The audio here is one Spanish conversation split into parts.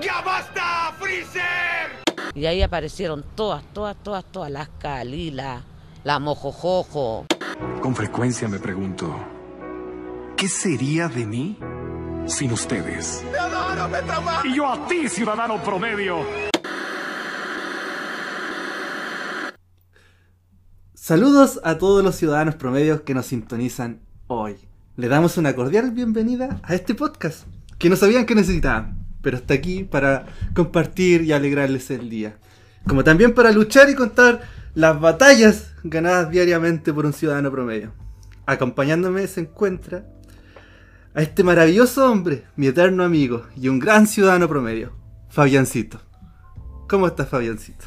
¡Ya basta, Freezer! Y ahí aparecieron todas, todas, todas, todas, las Kalila, la Mojojojo. Con frecuencia me pregunto, ¿qué sería de mí sin ustedes? Y yo a ti, ciudadano promedio. Saludos a todos los ciudadanos promedios que nos sintonizan hoy. Le damos una cordial bienvenida a este podcast que no sabían que necesitaban, pero está aquí para compartir y alegrarles el día. Como también para luchar y contar las batallas ganadas diariamente por un ciudadano promedio. Acompañándome se encuentra a este maravilloso hombre, mi eterno amigo y un gran ciudadano promedio, Fabiancito. ¿Cómo estás, Fabiancito?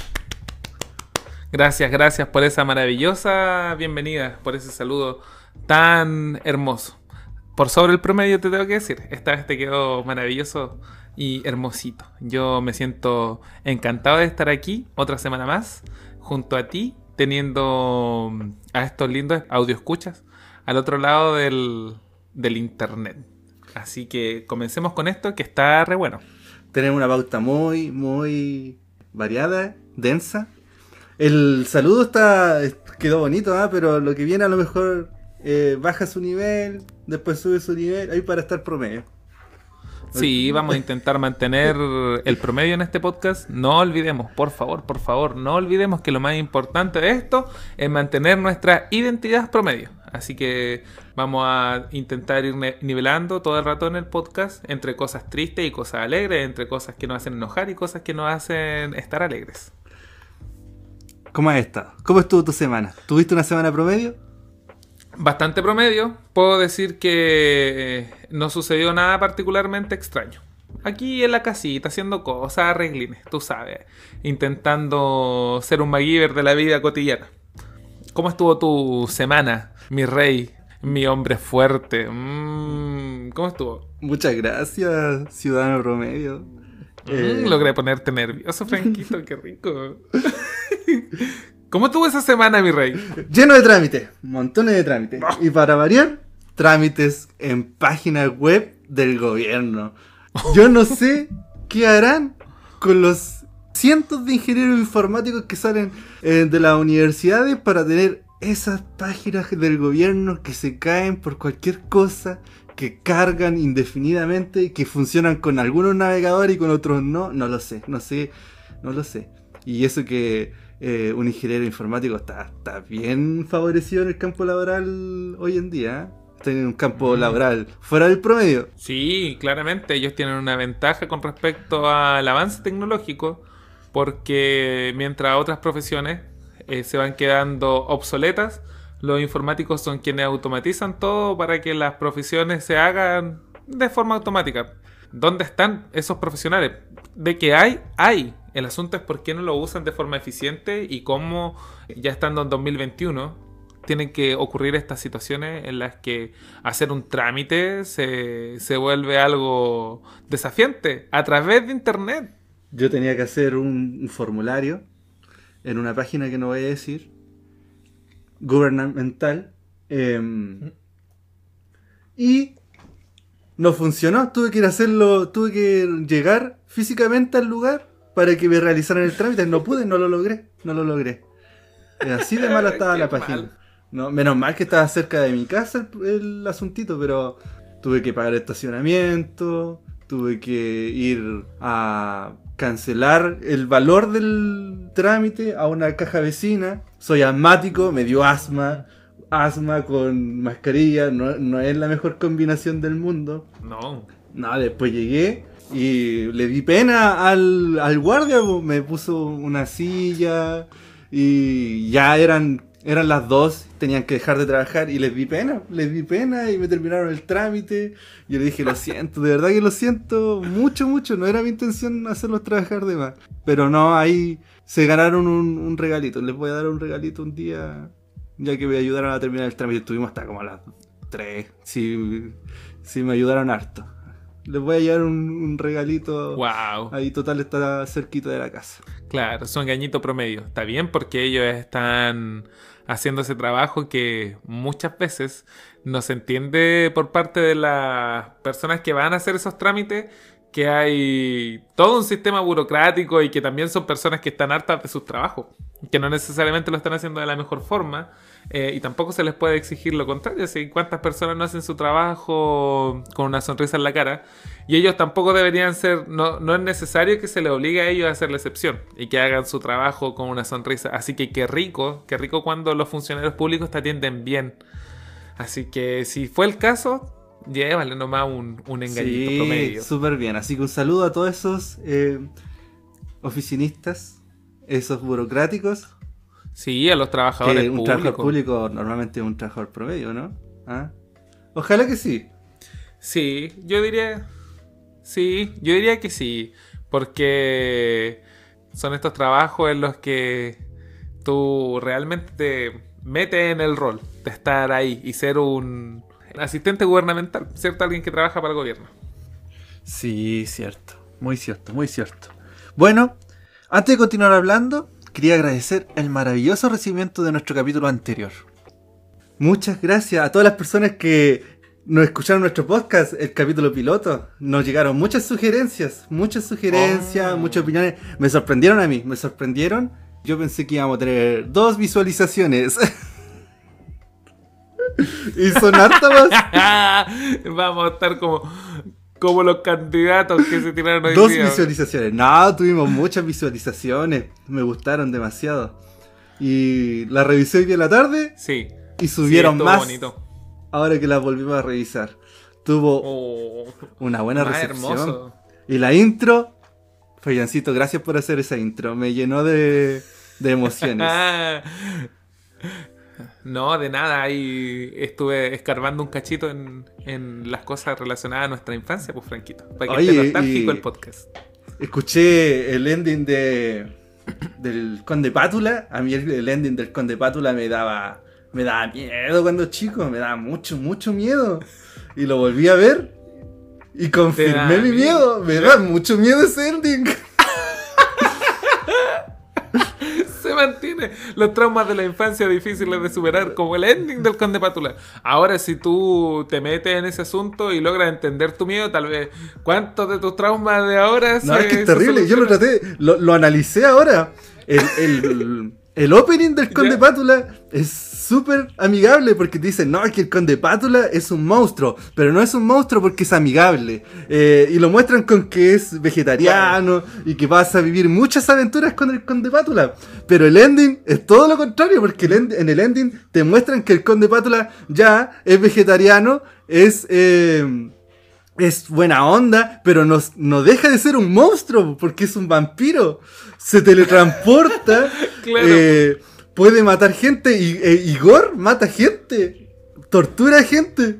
Gracias, gracias por esa maravillosa bienvenida, por ese saludo tan hermoso. Por sobre el promedio te tengo que decir, esta vez te quedó maravilloso y hermosito. Yo me siento encantado de estar aquí otra semana más junto a ti, teniendo a estos lindos audio escuchas al otro lado del, del internet. Así que comencemos con esto que está re bueno. Tenemos una pauta muy, muy variada, densa. El saludo está quedó bonito, ¿ah? pero lo que viene a lo mejor eh, baja su nivel, después sube su nivel, ahí para estar promedio. Sí, vamos a intentar mantener el promedio en este podcast. No olvidemos, por favor, por favor, no olvidemos que lo más importante de esto es mantener nuestra identidad promedio. Así que vamos a intentar ir nivelando todo el rato en el podcast entre cosas tristes y cosas alegres, entre cosas que nos hacen enojar y cosas que nos hacen estar alegres. ¿Cómo has estado? ¿Cómo estuvo tu semana? ¿Tuviste una semana promedio? bastante promedio. Puedo decir que eh, no sucedió nada particularmente extraño. Aquí en la casita, haciendo cosas, arreglines, tú sabes. Intentando ser un MacGyver de la vida cotidiana. ¿Cómo estuvo tu semana, mi rey, mi hombre fuerte? Mm, ¿Cómo estuvo? Muchas gracias, ciudadano promedio. Mm, logré ponerte nervioso, Franquito, qué rico. ¿Cómo tuvo esa semana, mi rey? Lleno de trámites, montones de trámites. Y para variar, trámites en páginas web del gobierno. Yo no sé qué harán con los cientos de ingenieros informáticos que salen eh, de las universidades para tener esas páginas del gobierno que se caen por cualquier cosa, que cargan indefinidamente, que funcionan con algunos navegadores y con otros no. No lo sé, no sé, no lo sé. Y eso que eh, un ingeniero informático está, está bien favorecido en el campo laboral hoy en día. En un campo mm. laboral fuera del promedio. Sí, claramente ellos tienen una ventaja con respecto al avance tecnológico porque mientras otras profesiones eh, se van quedando obsoletas, los informáticos son quienes automatizan todo para que las profesiones se hagan de forma automática. ¿Dónde están esos profesionales? De que hay, hay. El asunto es por qué no lo usan de forma eficiente y cómo, ya estando en 2021, tienen que ocurrir estas situaciones en las que hacer un trámite se, vuelve algo desafiante a través de Internet. Yo tenía que hacer un, formulario en una página que no voy a decir, gubernamental, em, y no funcionó. Tuve que ir a hacerlo, tuve que llegar físicamente al lugar para que me realizaran el trámite. No pude, no lo logré, no lo logré. Así de mala estaba la página. No, menos mal que estaba cerca de mi casa el, asuntito, pero tuve que pagar estacionamiento, tuve que ir a cancelar el valor del trámite a una caja vecina. Soy asmático, me dio asma, asma con mascarilla, no, no es la mejor combinación del mundo. No. No, después llegué y le di pena al, al guardia, me puso una silla y ya eran, eran las dos, tenían que dejar de trabajar y les di pena, les di pena y me terminaron el trámite. Yo le dije, lo siento, de verdad que lo siento mucho, mucho, no era mi intención hacerlos trabajar de más. Pero no, ahí se ganaron un, un regalito, les voy a dar un regalito un día, ya que me ayudaron a terminar el trámite, estuvimos hasta como a las 3, sí, sí me ayudaron harto. Les voy a llevar un, regalito. Wow. Ahí total está cerquita de la casa. Claro, son gañito promedio. Está bien porque ellos están haciendo ese trabajo que muchas veces no se entiende por parte de las personas que van a hacer esos trámites que hay todo un sistema burocrático y que también son personas que están hartas de sus trabajos, que no necesariamente lo están haciendo de la mejor forma eh, y tampoco se les puede exigir lo contrario. Así, ¿Cuántas personas no hacen su trabajo con una sonrisa en la cara? Y ellos tampoco deberían ser, no, no es necesario que se les obligue a ellos a hacer la excepción y que hagan su trabajo con una sonrisa. Así que qué rico, qué rico cuando los funcionarios públicos te atienden bien. Así que si fue el caso, llévale nomás un, un engañito Sí, promedio. súper bien. Así que un saludo a todos esos eh, oficinistas, esos burocráticos. Sí, a los trabajadores Que un públicos. trabajador público normalmente es un trabajador promedio, ¿no? ¿Ah? Ojalá que sí. Sí, yo diría. Sí, yo diría que sí. Porque son estos trabajos en los que tú realmente te metes en el rol de estar ahí y ser un asistente gubernamental, ¿cierto? Alguien que trabaja para el gobierno. Sí, cierto. Muy cierto, muy cierto. Bueno, antes de continuar hablando, quería agradecer el maravilloso recibimiento de nuestro capítulo anterior. Muchas gracias a todas las personas que nos escucharon nuestro podcast, el capítulo piloto. Nos llegaron muchas sugerencias, muchas sugerencias, Oh. muchas opiniones. Me sorprendieron a mí, me sorprendieron. Yo pensé que íbamos a tener dos visualizaciones. y son hartas más. Vamos a estar como, como los candidatos que se tiraron hoy Dos día. visualizaciones. No, tuvimos muchas visualizaciones. Me gustaron demasiado. Y la revisé hoy día en la tarde Sí. y subieron sí, más bonito. ahora que las volvimos a revisar. Tuvo Oh, una buena recepción. hermoso. Y la intro, Fayancito, gracias por hacer esa intro. Me llenó de, de emociones. No, de nada. Ahí estuve escarbando un cachito en, en las cosas relacionadas a nuestra infancia, pues Franquito. Para que Oye, esté nostálgico el podcast. Escuché el ending de del Conde Pátula. A mí el, el ending del Conde Pátula me daba me daba miedo cuando chico, me daba mucho mucho miedo. Y lo volví a ver y confirmé mi miedo. miedo. Me da mucho miedo ese ending. Se mantiene los traumas de la infancia difíciles de superar, como el ending del Conde Pátula. Ahora, si tú te metes en ese asunto y logras entender tu miedo, tal vez, ¿cuántos de tus traumas de ahora No, se- es que es terrible. Yo lo traté, lo, lo analicé ahora. El, el, el opening del Conde Ya. Pátula es súper amigable porque te dicen, no, es que el Conde Pátula es un monstruo, pero no es un monstruo porque es amigable. Eh, y lo muestran con que es vegetariano y que vas a vivir muchas aventuras con el Conde Pátula. Pero el ending es todo lo contrario, porque el en el ending te muestran que el Conde Pátula ya es vegetariano, es... eh, es buena onda, pero no, no deja de ser un monstruo, porque es un vampiro. Se teletransporta, Claro. eh, puede matar gente, y e Igor mata gente, tortura gente.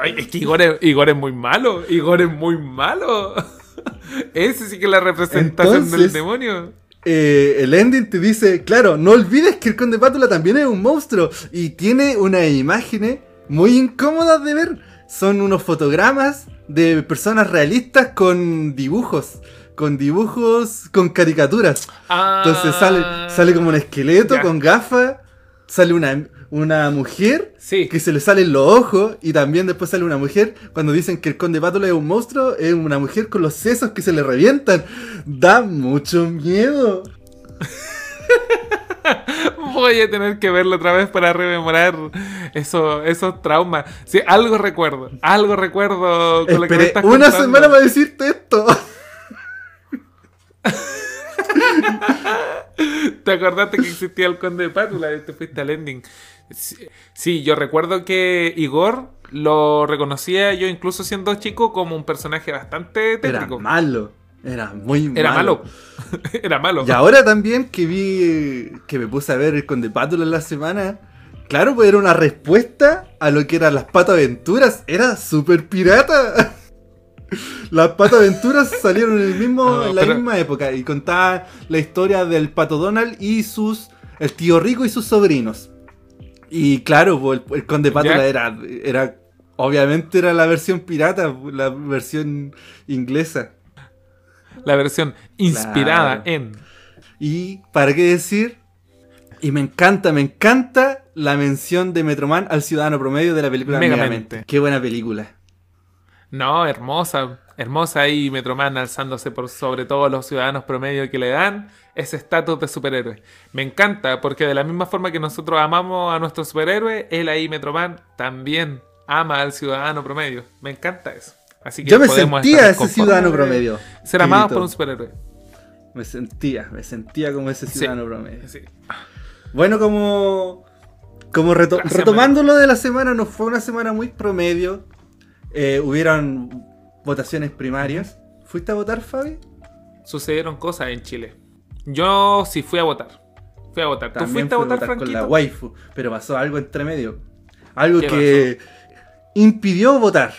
Ay, es que Igor es, Igor es muy malo. Igor es muy malo. Ese sí que es la representación del demonio. Eh, el ending te dice, claro, no olvides que el conde Pátula también es un monstruo y tiene unas imágenes muy incómodas de ver. Son unos fotogramas de personas realistas con dibujos, con dibujos, con caricaturas. Entonces sale, sale como un esqueleto Ah. Ya. con gafas, sale una, una mujer Sí. que se le salen los ojos y también después sale una mujer cuando dicen que el conde Pátula es un monstruo, es una mujer con los sesos que se le revientan. Da mucho miedo. Voy a tener que verlo otra vez para rememorar eso- esos traumas. Sí, algo recuerdo. Algo recuerdo con lo que me Esperé estás una contando. semana para decirte esto. Te acordaste que existía el conde de Pátula y te fuiste al ending. Sí, yo recuerdo que Igor lo reconocía yo incluso siendo chico como un personaje bastante Era tétrico. malo. Era muy Era malo. Era malo. Y ahora también que vi que me puse a ver el Conde Pátula en la semana, claro, pues era una respuesta a lo que eran las Pato Aventuras. Era súper pirata. Las Pato Aventuras salieron en, el mismo, No, en la pero- misma época y contaba la historia del Pato Donald y sus. el tío rico y sus sobrinos. Y claro, pues, el, el Conde Pátula Ya. era, era. Obviamente era la versión pirata, la versión inglesa. La versión inspirada Claro. en. Y para qué decir, y me encanta, me encanta la mención de Metroman al ciudadano promedio de la película Megamente. Megamente. Qué buena película. No, hermosa, hermosa ahí Metroman alzándose por sobre todos los ciudadanos promedio que le dan ese estatus de superhéroe. Me encanta porque de la misma forma que nosotros amamos a nuestro superhéroe, él ahí Metroman también ama al ciudadano promedio. Me encanta eso. Así que Yo me sentía ese ciudadano promedio. Ser amados Quirito. por un superhéroe. Me sentía, me sentía como ese ciudadano promedio. Sí. Bueno, como, como reto- Gracias, retomando lo de la semana, no fue una semana muy promedio. Eh, hubieron votaciones primarias. ¿Fuiste a votar, Fabi? Sucedieron cosas en Chile. Yo sí fui a votar. Fui a votar. ¿Tú También fuiste a votar, con la waifu, pero pasó algo entre medio. Algo ¿Qué que impidió votar.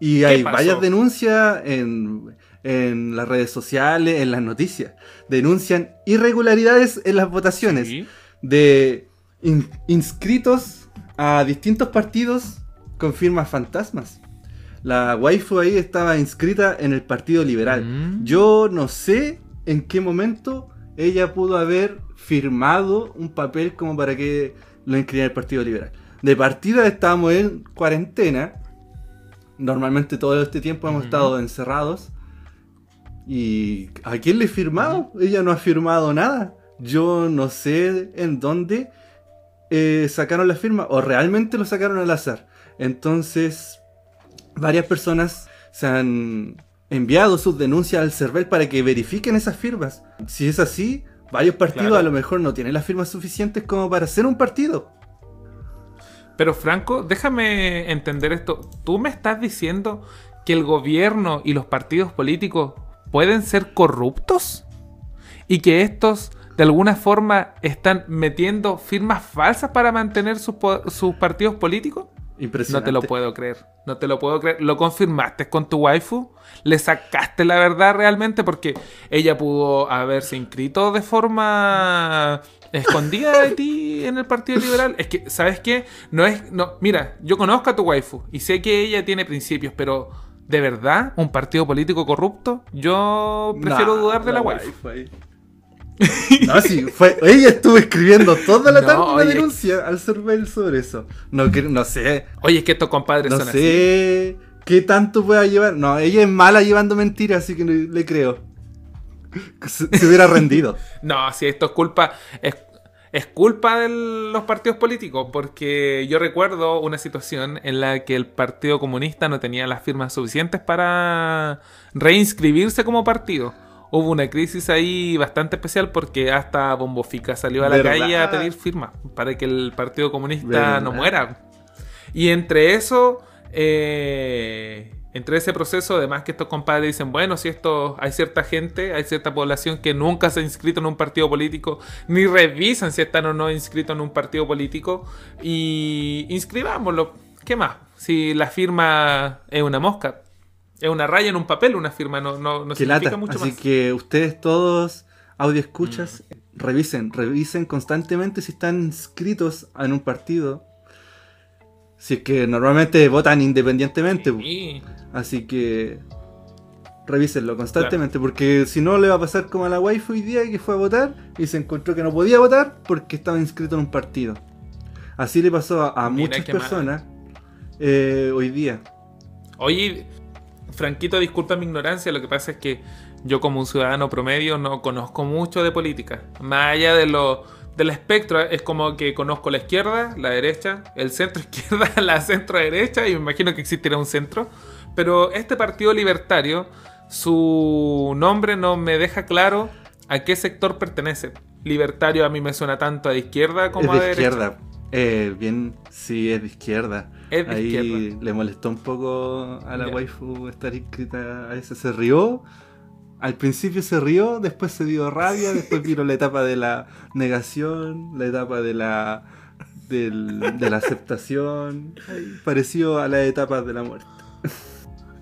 Y hay pasó? varias denuncias en, en las redes sociales, en las noticias. Denuncian irregularidades en las votaciones Sí. de in- inscritos a distintos partidos con firmas fantasmas. La waifu ahí estaba inscrita en el Partido Liberal. Mm. Yo no sé en qué momento ella pudo haber firmado un papel como para que lo inscribiera el Partido Liberal. De partida estábamos en cuarentena. Normalmente todo este tiempo hemos estado encerrados. ¿Y a quién le he firmado? Ella no ha firmado nada. Yo no sé en dónde eh, sacaron la firma o realmente lo sacaron al azar. Entonces, varias personas se han enviado sus denuncias al CERVEL para que verifiquen esas firmas. Si es así, varios partidos Claro. a lo mejor no tienen las firmas suficientes como para hacer un partido. Pero Franco, déjame entender esto. ¿Tú me estás diciendo que el gobierno y los partidos políticos pueden ser corruptos? ¿Y que estos de alguna forma están metiendo firmas falsas para mantener sus, sus partidos políticos? No Impresionante. te lo puedo creer. No te lo puedo creer. ¿Lo confirmaste con tu waifu? ¿Le sacaste la verdad realmente? Porque ella pudo haberse inscrito de forma escondida de ti en el Partido Liberal. Es que, ¿sabes qué? No es. No, mira, yo conozco a tu waifu y sé que ella tiene principios, pero ¿de verdad? ¿Un partido político corrupto? Yo prefiero No, dudar de la, waifu. ahí. No, sí, fue, ella estuvo escribiendo toda la No, tarde una denuncia al CERVEL sobre eso. No, sé, Oye, es que estos compadres no son así. sé qué tanto pueda llevar. No, ella es mala llevando mentiras, así que no- le creo. Se, se hubiera rendido. No, si esto es culpa. Es, es culpa de los partidos políticos. Porque yo recuerdo una situación en la que el Partido Comunista no tenía las firmas suficientes para reinscribirse como partido. Hubo una crisis ahí bastante especial porque hasta Bombofica salió a la ¿Verdad? calle a pedir firmas para que el Partido Comunista ¿Verdad? no muera. Y entre eso, eh, entre ese proceso, además que estos compadres dicen, bueno, si esto hay cierta gente, hay cierta población que nunca se ha inscrito en un partido político, ni revisan si están o no inscritos en un partido político, y inscribámoslo. ¿Qué más? Si la firma es una mosca, es una raya en un papel, una firma no, no, no significa lata. mucho Así más. Mm. que ustedes todos, audio escuchas, revisen, revisen constantemente si están inscritos en un partido. Si es que normalmente votan independientemente. Sí. Así que revísenlo constantemente, porque si no le va a pasar como a la waifu hoy día que fue a votar y se encontró que no podía votar porque estaba inscrito en un partido. Así le pasó a, muchas personas eh, hoy día. Oye, Franquito, disculpa mi ignorancia, lo que pasa es que yo como un ciudadano promedio no conozco mucho de política. Más allá de lo del espectro, es como que conozco la izquierda, la derecha, el centro izquierda, la centro derecha, y me imagino que existirá un centro. Pero este partido libertario, su nombre no me deja claro a qué sector pertenece. Libertario a mí me suena tanto a de izquierda como es a de derecha. izquierda. Eh, bien, sí, es de izquierda. Es de Ahí izquierda. le molestó un poco a la Ya. waifu estar inscrita a ese. Se rió. Al principio se rió, después se dio rabia, después vino la etapa de la negación, la etapa de la del- de la aceptación, pareció a las etapas de la muerte.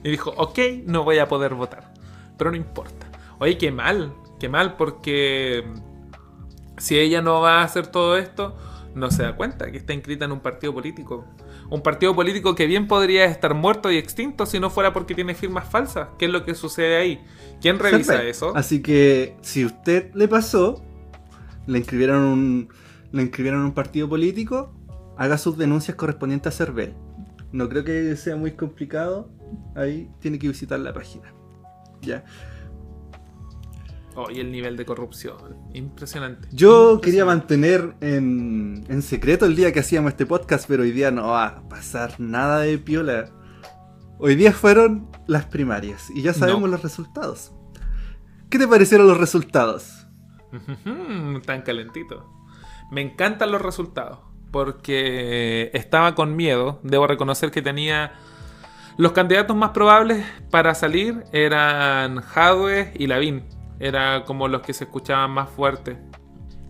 Y dijo, ok, no voy a poder votar. Pero no importa. Oye, qué mal, qué mal, porque si ella no va a hacer todo esto, no se da cuenta que está inscrita en un partido político. Un partido político que bien podría estar muerto y extinto si no fuera porque tiene firmas falsas. ¿Qué es lo que sucede ahí? ¿Quién revisa eso? Así que si usted le pasó, le inscribieron un, le inscribieron un partido político, haga sus denuncias correspondientes a CERVEL. No creo que sea muy complicado. Ahí tiene que visitar la página. Ya. Oh, y el nivel de corrupción. Impresionante. Yo quería mantener en, en secreto el día que hacíamos este podcast, pero hoy día no va a pasar nada de piola. Hoy día fueron las primarias y ya sabemos No. los resultados. ¿Qué te parecieron los resultados? Tan calentito. Me encantan los resultados. Porque estaba con miedo. Debo reconocer que tenía. Los candidatos más probables para salir eran Jadwe y Lavín. Era como los que se escuchaban más fuerte.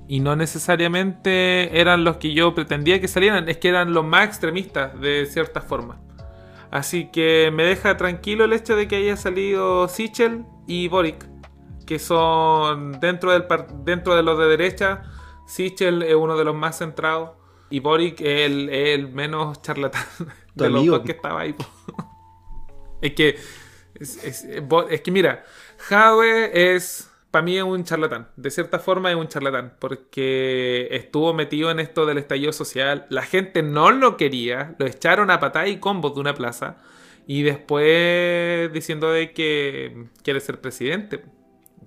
Y no necesariamente eran los que yo pretendía que salieran. Es que eran los más extremistas de cierta forma. Así que me deja tranquilo el hecho de que haya salido Sichel y Boric que son dentro, del par- dentro de los de derecha. Sichel es uno de los más centrados y Boric es el, menos charlatán de los dos que estaba ahí. es que, es, es que mira, Jadwe es, para mí un charlatán. De cierta forma es un charlatán porque estuvo metido en esto del estallido social. La gente no lo quería, lo echaron a patada y combos de una plaza. Y después diciendo de que quiere ser presidente.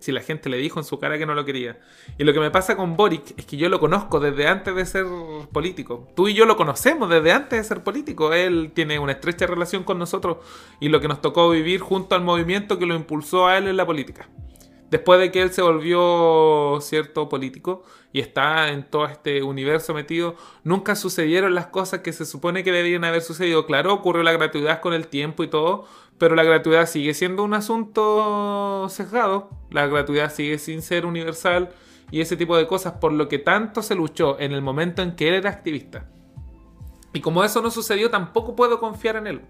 Si la gente le dijo en su cara que no lo quería. Y lo que me pasa con Boric es que yo lo conozco desde antes de ser político. Tú y yo lo conocemos desde antes de ser político. Él tiene una estrecha relación con nosotros y lo que nos tocó vivir junto al movimiento que lo impulsó a él en la política. Después de que él se volvió cierto político y está en todo este universo metido, nunca sucedieron las cosas que se supone que deberían haber sucedido. Claro, ocurrió la gratuidad con el tiempo y todo, pero la gratuidad sigue siendo un asunto sesgado. La gratuidad sigue sin ser universal y ese tipo de cosas, por lo que tanto se luchó en el momento en que él era activista. Y como eso no sucedió, tampoco puedo confiar en él.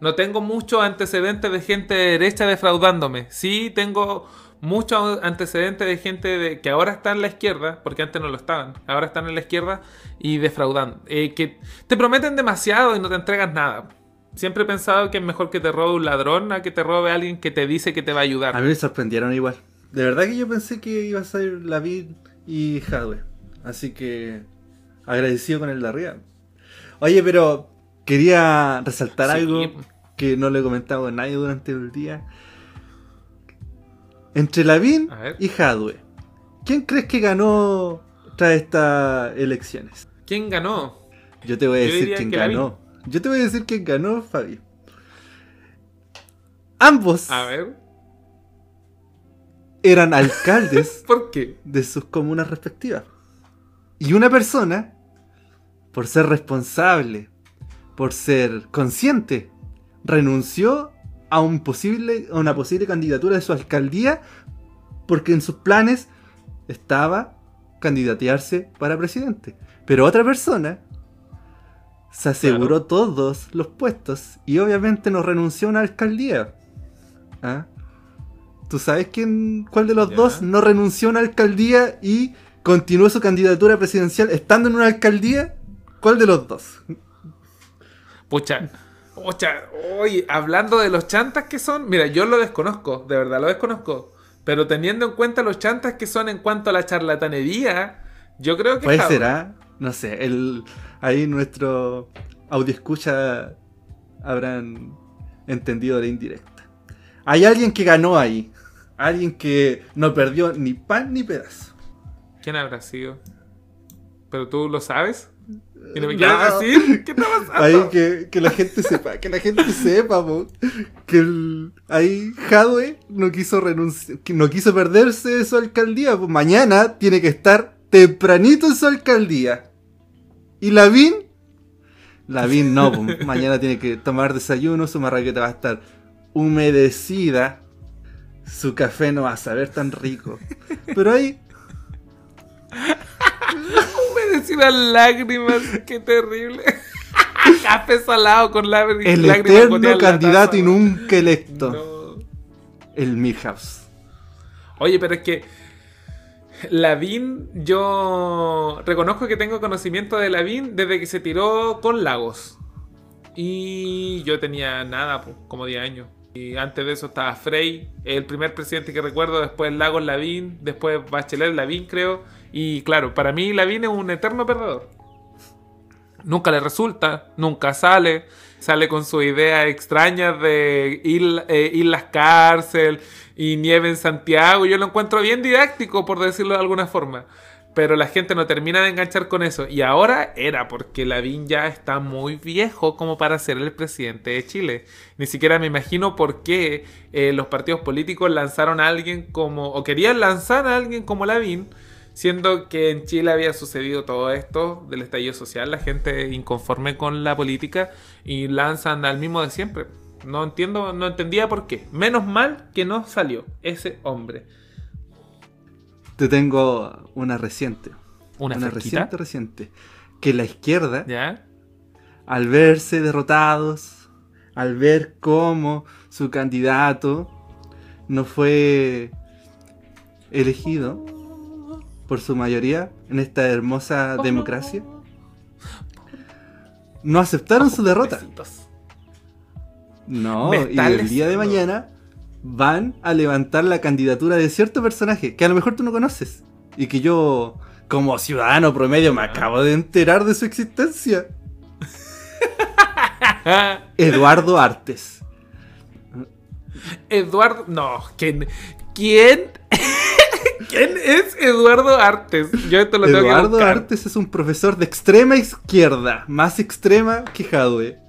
No tengo muchos antecedentes de gente de derecha defraudándome. Sí tengo muchos antecedentes de gente que ahora está en la izquierda, porque antes no lo estaban, ahora están en la izquierda y defraudando. Eh, que te prometen demasiado y no te entregas nada. Siempre he pensado que es mejor que te robe un ladrón a que te robe alguien que te dice que te va a ayudar. A mí me sorprendieron igual. De verdad que yo pensé que iba a ser Lavid y Hadwe. Así que agradecido con el de arriba. Oye, pero quería resaltar Sí. algo que no le he comentado a nadie durante el día. Entre Lavín y Hadwe, ¿quién crees que ganó tras estas elecciones? ¿Quién ganó? Yo te voy a Yo decir quién Lavín. ganó. Yo te voy a decir quién ganó, Fabi. Ambos A ver, eran alcaldes ¿por qué? de sus comunas respectivas. Y una persona, por ser responsable, por ser consciente, renunció a, un posible, a una posible candidatura de su alcaldía porque en sus planes estaba candidatearse para presidente. Pero otra persona se aseguró todos los puestos y obviamente no renunció a una alcaldía. ¿Ah? ¿Tú sabes quién, cuál de los dos no renunció a una alcaldía y continuó su candidatura presidencial estando en una alcaldía? ¿Cuál de los dos? Pucha, pucha, oye, hablando de los chantas que son, mira, yo lo desconozco, de verdad lo desconozco. Pero teniendo en cuenta los chantas que son en cuanto a la charlatanería, yo creo que Puede Jadwe. No sé, el, ahí nuestro audio escucha habrán entendido la indirecta. Hay alguien que ganó ahí. Alguien que no perdió ni pan ni pedazo. ¿Quién habrá sido? ¿Pero tú lo sabes? ¿Y no me No. quieres decir? ¿Qué está pasando? Ahí que, que la gente sepa, que la gente sepa, po, que el- ahí Jadwe no quiso renunciar, que no quiso perderse de su alcaldía, pues mañana tiene que estar tempranito en su alcaldía. Y Lavín, Lavín no, pues, mañana tiene que tomar desayuno, su marraqueta va a estar humedecida, su café no va a saber tan rico. Pero ahí, Me decís las lágrimas, qué terrible. Café salado con lágrimas. el eterno candidato taza, y nunca electo, No. el Milhouse. Oye, pero es que Lavín, yo reconozco que tengo conocimiento de Lavín desde que se tiró con Lagos. Y yo tenía nada, pues, como 10 años. Y antes de eso estaba Frey, el primer presidente que recuerdo, después Lagos Lavín, después Bachelet Lavín, creo. Y claro, para mí Lavín es un eterno perdedor. Nunca le resulta, nunca sale. Sale con su idea extraña de ir, eh, ir las cárcel y nieve en Santiago. Yo lo encuentro bien didáctico, por decirlo de alguna forma. Pero la gente no termina de enganchar con eso. Y ahora era porque Lavín ya está muy viejo como para ser el presidente de Chile. Ni siquiera me imagino por qué eh, los partidos políticos lanzaron a alguien como. o querían lanzar a alguien como Lavín. Siendo que en Chile había sucedido todo esto del estallido social, la gente inconforme con la política y lanzan al mismo de siempre. No entiendo, no entendía por qué. Menos mal que no salió ese hombre. Te tengo una reciente. ¿Una, reciente, reciente. Que la izquierda, ¿Ya? al verse derrotados, al ver cómo su candidato no fue elegido por su mayoría en esta hermosa democracia, no aceptaron su derrota. Besitos. No, y el día de mañana van a levantar la candidatura de cierto personaje que a lo mejor tú no conoces y que yo, como ciudadano promedio, me acabo de enterar de su existencia. Eduardo Artes. Eduardo. No, ¿quién? ¿Quién? ¿Quién es Eduardo Artes? Yo esto lo tengo Eduardo. Artes es un profesor de extrema izquierda, más extrema que Jadwe.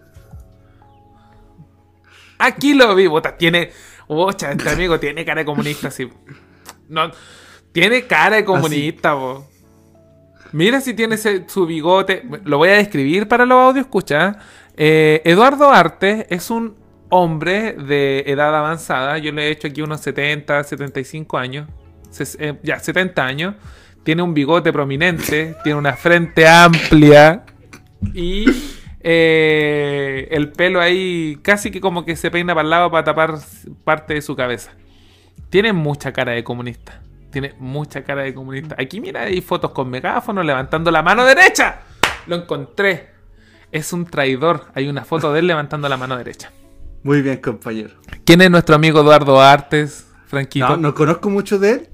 Aquí lo vi, bota. Tiene. Bocha, este amigo tiene cara de comunista, sí. No. Tiene cara de comunista, bo. Mira si tiene ese- su bigote. Lo voy a describir para los audio escucha. Eh, Eduardo Artes es un hombre de edad avanzada. Yo le he hecho aquí unos 70, 75 años. Ses- eh, ya, 70 años. Tiene un bigote prominente. tiene una frente amplia. Y eh, el pelo ahí casi que como que se peina para el lado para tapar parte de su cabeza. Tiene mucha cara de comunista. Tiene mucha cara de comunista. Aquí mira, hay fotos con megáfono levantando la mano derecha. Lo encontré. Es un traidor. Hay una foto de él levantando la mano derecha. Muy bien, compañero. ¿Quién es nuestro amigo Eduardo Artes, Franquito? No, no conozco mucho de él.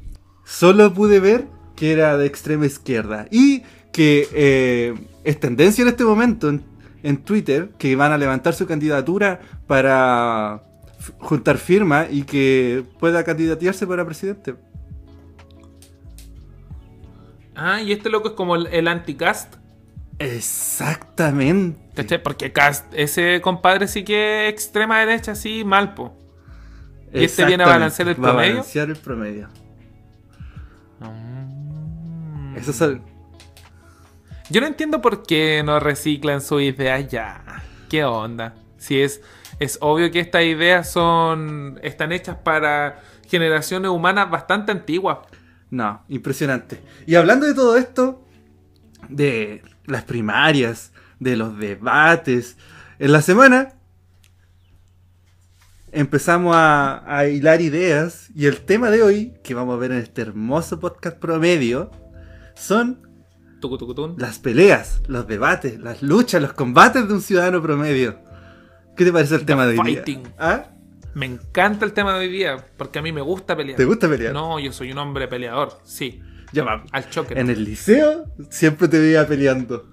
Solo pude ver que era de extrema izquierda. Y que eh, es tendencia en este momento en, en Twitter que van a levantar su candidatura para juntar firma y que pueda candidatearse para presidente. Ah, y este loco es como el, el anti-cast. Exactamente. ¿Cachai? Porque Cast, ese compadre sí que es extrema derecha, sí, malpo. ¿Y este viene a balancear el Va a promedio? balancear el promedio. Mm. Eso es el- Yo no entiendo por qué no reciclan sus ideas ya. ¿Qué onda? Si es, es obvio que estas ideas son están hechas para generaciones humanas bastante antiguas. No, impresionante. Y hablando de todo esto, de las primarias, de los debates, en la semana empezamos a, a hilar ideas y el tema de hoy, que vamos a ver en este hermoso podcast promedio, son. Las peleas, los debates, las luchas, los combates de un ciudadano promedio. ¿Qué te parece el tema de hoy día? ¿Ah? Me encanta el tema de hoy día porque a mí me gusta pelear. ¿Te gusta pelear? No, yo soy un hombre peleador, sí. Al choque. En el liceo siempre te veía peleando.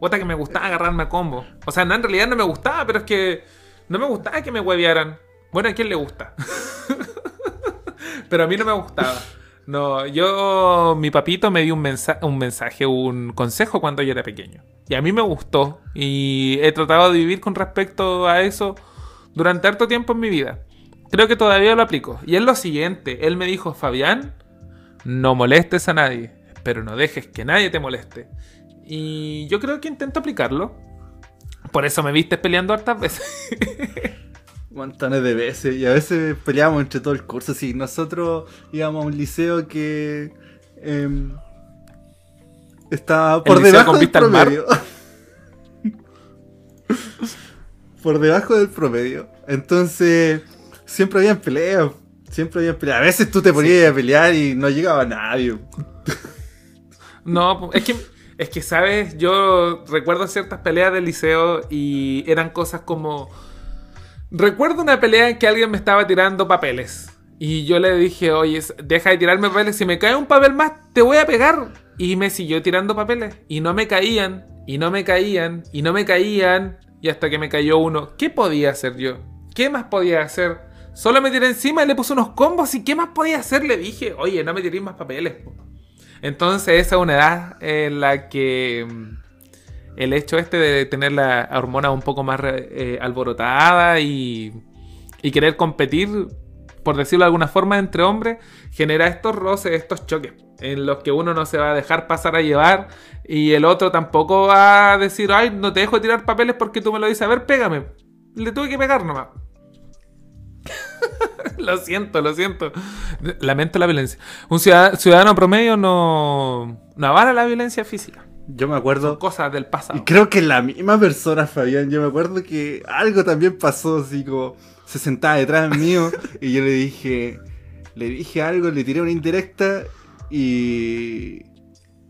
Otra que me gustaba agarrarme a combo. O sea, no, en realidad no me gustaba, pero es que no me gustaba que me huevearan. Bueno, ¿a quién le gusta? pero a mí no me gustaba. No, yo, mi papito me dio un, un mensaje, un consejo cuando yo era pequeño. Y a mí me gustó. Y he tratado de vivir con respecto a eso durante harto tiempo en mi vida. Creo que todavía lo aplico. Y es lo siguiente. Él me dijo, Fabián, no molestes a nadie, pero no dejes que nadie te moleste. Y yo creo que intento aplicarlo. Por eso me viste peleando hartas veces. Montones de veces. Y a veces peleábamos entre todo el curso. Sí, nosotros íbamos a un liceo que em, estaba por debajo del promedio. por debajo del promedio. Entonces, siempre habían peleas. Siempre habían peleas. A veces tú te ponías a pelear y no llegaba nadie. No, es que, es que, ¿sabes? Yo recuerdo ciertas peleas del liceo y eran cosas como... Recuerdo una pelea en que alguien me estaba tirando papeles. Y yo le dije, oye, deja de tirarme papeles. Si me cae un papel más, te voy a pegar. Y me siguió tirando papeles. Y no me caían. Y no me caían, y no me caían, y hasta que me cayó uno. ¿Qué podía hacer yo? ¿Qué más podía hacer? Solo me tiré encima y le puse unos combos y ¿qué más podía hacer? Le dije, oye, no me tiré más papeles. po". Entonces esa es una edad en la que mm, el hecho este de tener la hormona un poco más eh, alborotada y, querer competir, por decirlo de alguna forma, entre hombres, genera estos roces, estos choques, en los que uno no se va a dejar pasar a llevar y el otro tampoco va a decir, ay, no te dejo tirar papeles porque tú me lo dices, a ver, pégame. Le tuve que pegar nomás. lo siento, lo siento. Lamento la violencia. Un ciudad- ciudadano promedio no, no avala la violencia física. Yo me Son acuerdo. cosas del Y pasado. creo que la misma persona, Fabián. Yo me acuerdo que algo también pasó, así como se sentaba detrás mío y yo le dije, le dije algo, le tiré una indirecta y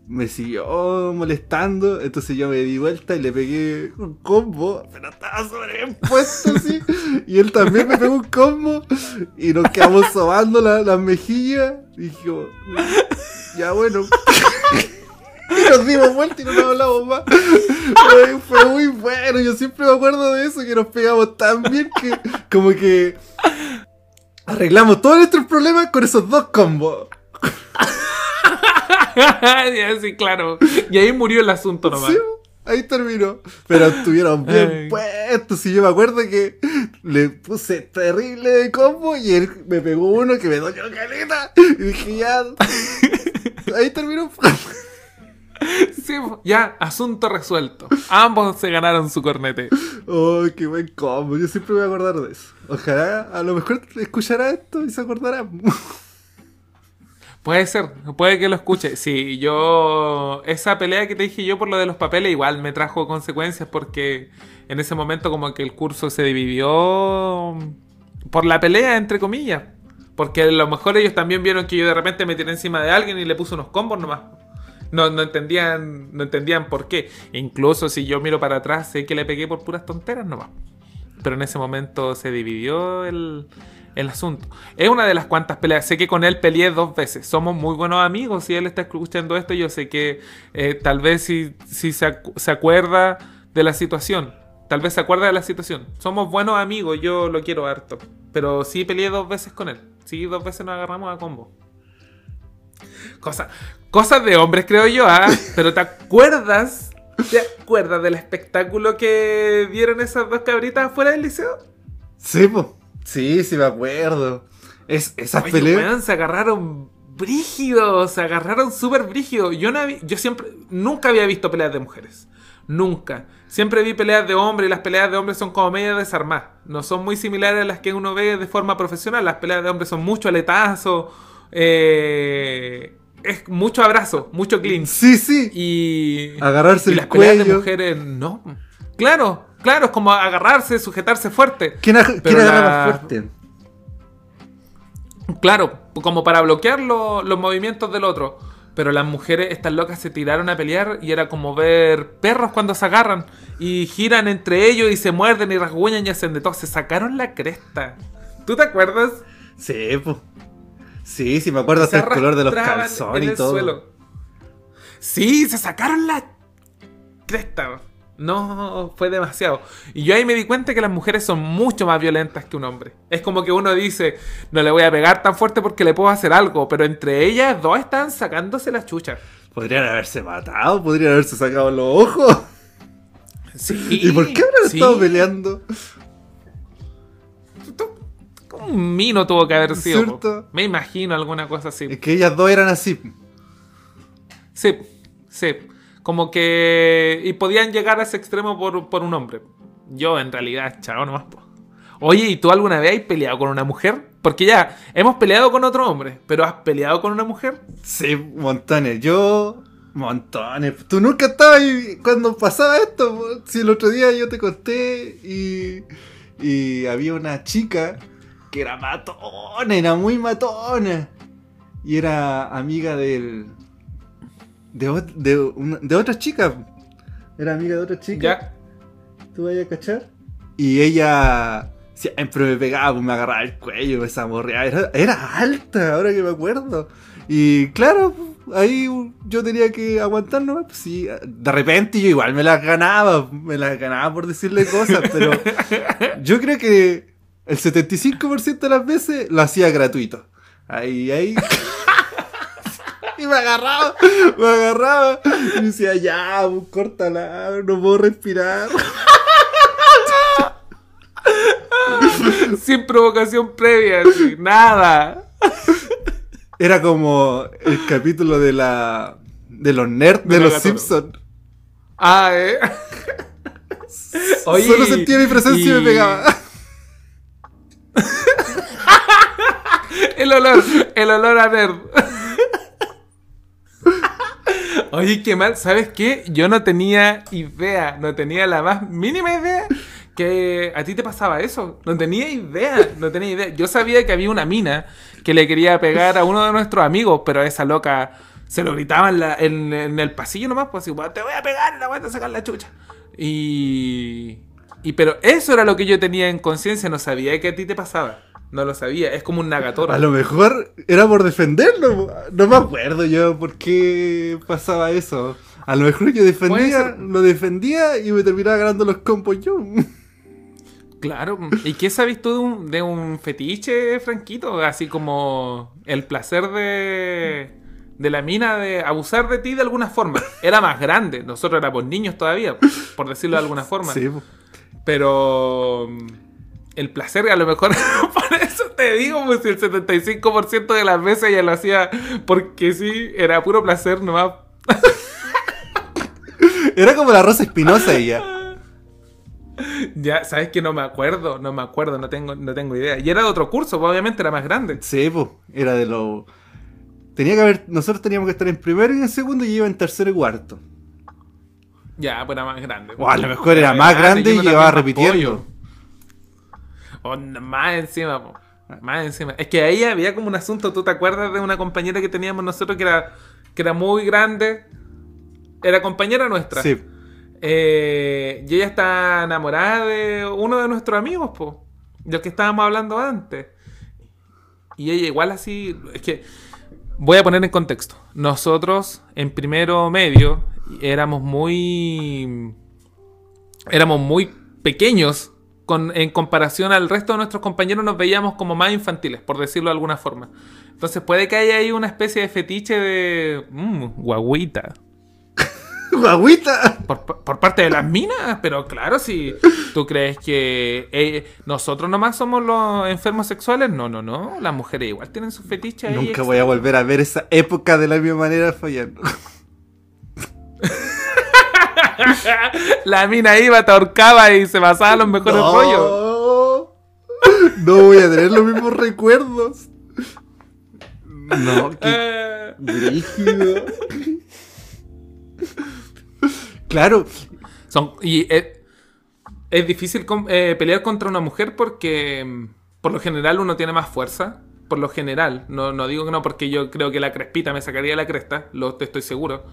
me siguió molestando. Entonces yo me di vuelta y le pegué un combo, pero estaba sobrepuesto así. Y él también me pegó un combo y nos quedamos sobando la- las mejillas. Y dije, ya bueno. Y nos dimos vuelta y no nos hablamos más. Fue, fue muy bueno. Yo siempre me acuerdo de eso, que nos pegamos tan bien que como que arreglamos todos nuestros problemas con esos dos combos. Sí, claro. Y ahí murió el asunto nomás. Sí, ahí terminó. Pero estuvieron bien Ay. puestos. Y yo me acuerdo que le puse terrible de combo y él me pegó uno que me dolió caleta. Y dije, ya. Ahí terminó. Sí, ya, asunto resuelto. Ambos se ganaron su cornete. Oh, qué buen combo. Yo siempre me voy a acordar de eso. Ojalá, a lo mejor escuchará esto y se acordará. Puede ser, puede que lo escuche. Sí, yo. Esa pelea que te dije yo por lo de los papeles, igual me trajo consecuencias porque en ese momento, como que el curso se dividió por la pelea, entre comillas. Porque a lo mejor ellos también vieron que yo de repente me tiré encima de alguien y le puse unos combos nomás. No, no entendían, no entendían por qué. Incluso si yo miro para atrás, sé que le pegué por puras tonteras nomás. Pero en ese momento se dividió el, el asunto. Es una de las cuantas peleas. Sé que con él peleé dos veces. Somos muy buenos amigos. Si él está escuchando esto, yo sé que eh, tal vez si, si se, se acuerda de la situación. Tal vez se acuerda de la situación. Somos buenos amigos, yo lo quiero harto. Pero sí peleé dos veces con él. Sí, dos veces nos agarramos a combo. Cosa- cosas de hombres, creo yo, ¿ah? Pero ¿te acuerdas? ¿Te acuerdas del espectáculo que dieron esas dos cabritas afuera del liceo? Sí, po. Sí, sí me acuerdo. Es, esas Oye, peleas. se agarraron brígidos, se agarraron súper brígidos. Yo, no había- yo siempre, nunca había visto peleas de mujeres. Nunca. Siempre vi peleas de hombres y las peleas de hombres son como medio desarmadas. No son muy similares a las que uno ve de forma profesional. Las peleas de hombres son mucho aletazo, eh, es mucho abrazo, mucho clinch. Sí, sí. Y, Agarrarse y el las peleas de cuello. mujeres, no. Claro, claro, es como agarrarse, sujetarse fuerte. ¿Quién, ag- quién agarra la- más fuerte? Claro, como para bloquear lo- los movimientos del otro. Pero las mujeres, estas locas, se tiraron a pelear y era como ver perros cuando se agarran y giran entre ellos y se muerden y rasguñan y hacen de todo. Se sacaron la cresta. ¿Tú te acuerdas? Sí, po. Sí, sí, me acuerdo hasta el color de los calzones y todo. suelo. Sí, se sacaron la cresta. No, fue demasiado. Y yo ahí me di cuenta que las mujeres son mucho más violentas que un hombre. Es como que uno dice, no le voy a pegar tan fuerte porque le puedo hacer algo, pero entre ellas dos están sacándose la chucha. Podrían haberse matado, podrían haberse sacado los ojos. Sí. ¿Y por qué habrán sí. estado peleando? Un mino tuvo que haber sido. ¿Cierto? Me imagino alguna cosa así. Es que ellas dos eran así. Sí, sí. Como que. Y podían llegar a ese extremo por, por un hombre. Yo, en realidad, chao nomás. po. Oye, ¿y tú alguna vez has peleado con una mujer? Porque ya, hemos peleado con otro hombre, pero ¿has peleado con una mujer? Sí, montones. Yo, montones. Tú nunca estabas ahí cuando pasaba esto. Si el otro día yo te conté y, y había una chica que era matona, era muy matona. Y era amiga del. de, ot- de, una- de otra chica. Era amiga de otra chica. Ya. ¿Tú vayas a cachar? Y ella siempre me pegaba, pues me agarraba el cuello, me zamorreaba. Era, era alta, ahora que me acuerdo. Y claro, ahí yo tenía que aguantar nomás. Pues sí, de repente yo igual me las ganaba, me las ganaba por decirle cosas, pero yo creo que el 75% de las veces lo hacía gratuito. Ahí, ahí. y me agarraba, me agarraba. Y decía, ya, pues, córtala, no puedo respirar. Sin provocación previa, así, nada. Era como el capítulo de la. de los nerds de, De los. Simpsons. Ah, eh. Oye, Solo sentía mi presencia y, me pegaba. El olor, el olor a nerd. Oye, qué mal, ¿sabes qué? Yo no tenía idea, no tenía la más mínima idea que a ti te pasaba eso. No tenía idea, no tenía idea. Yo sabía que había una mina que le quería pegar a uno de nuestros amigos, pero a esa loca se lo gritaba en, el pasillo nomás, pues "Bueno, te voy a pegar, la voy a sacar la chucha. Y, y pero eso era lo que yo tenía en conciencia, no sabía que a ti te pasaba. No lo sabía, es como un Nagatoro. A lo mejor era por defenderlo. No me acuerdo yo por qué pasaba eso. A lo mejor yo defendía, lo defendía y me terminaba ganando los compos yo. Claro. ¿Y qué sabes tú de un, de un fetiche, Franquito? Así como el placer de, de la mina de abusar de ti de alguna forma. Era más grande. Nosotros éramos niños todavía, por decirlo de alguna forma. Sí. Pero mm, el placer, a lo mejor, por eso te digo, pues si el 75% de las veces ella lo hacía porque sí, era puro placer nomás. Era como la Rosa Espinosa ella. Ya, sabes que no me acuerdo, no me acuerdo, no tengo, no tengo idea. Y era de otro curso, pues, obviamente era más grande. Sí, pues. Era de lo. Tenía que haber. Nosotros teníamos que estar en primero y en segundo y iba en tercero y cuarto. Ya, pues era más grande. O a lo mejor era más grande y llevaba repitiendo. O n- más encima, po. más encima. Es que ahí había como un asunto, ¿tú te acuerdas de una compañera que teníamos nosotros que era, que era muy grande? Era compañera nuestra. Sí. Eh, y ella está enamorada de uno de nuestros amigos, po. Del que estábamos hablando antes. Y ella igual así. Es que. Voy a poner en contexto. Nosotros, en primero medio, éramos muy. Éramos muy pequeños. Con, en comparación al resto de nuestros compañeros, nos veíamos como más infantiles, por decirlo de alguna forma. Entonces, puede que haya ahí una especie de fetiche de. Mmm, guaguita. ¡Guaguita! Por, por parte de las minas, pero claro, si tú crees que eh, nosotros nomás somos los enfermos sexuales, no, no, no, las mujeres igual tienen sus fetiches. ahí Nunca voy a volver a ver esa época de la misma manera fallando. La mina iba, te ahorcaba y se pasaba los mejores rollos. No voy a tener los mismos recuerdos. No, qué Eh, brígido. Claro, son, y eh, es difícil eh, pelear contra una mujer porque mm, por lo general uno tiene más fuerza. Por lo general, no, no digo que no porque yo creo que la crespita me sacaría la cresta, lo estoy seguro.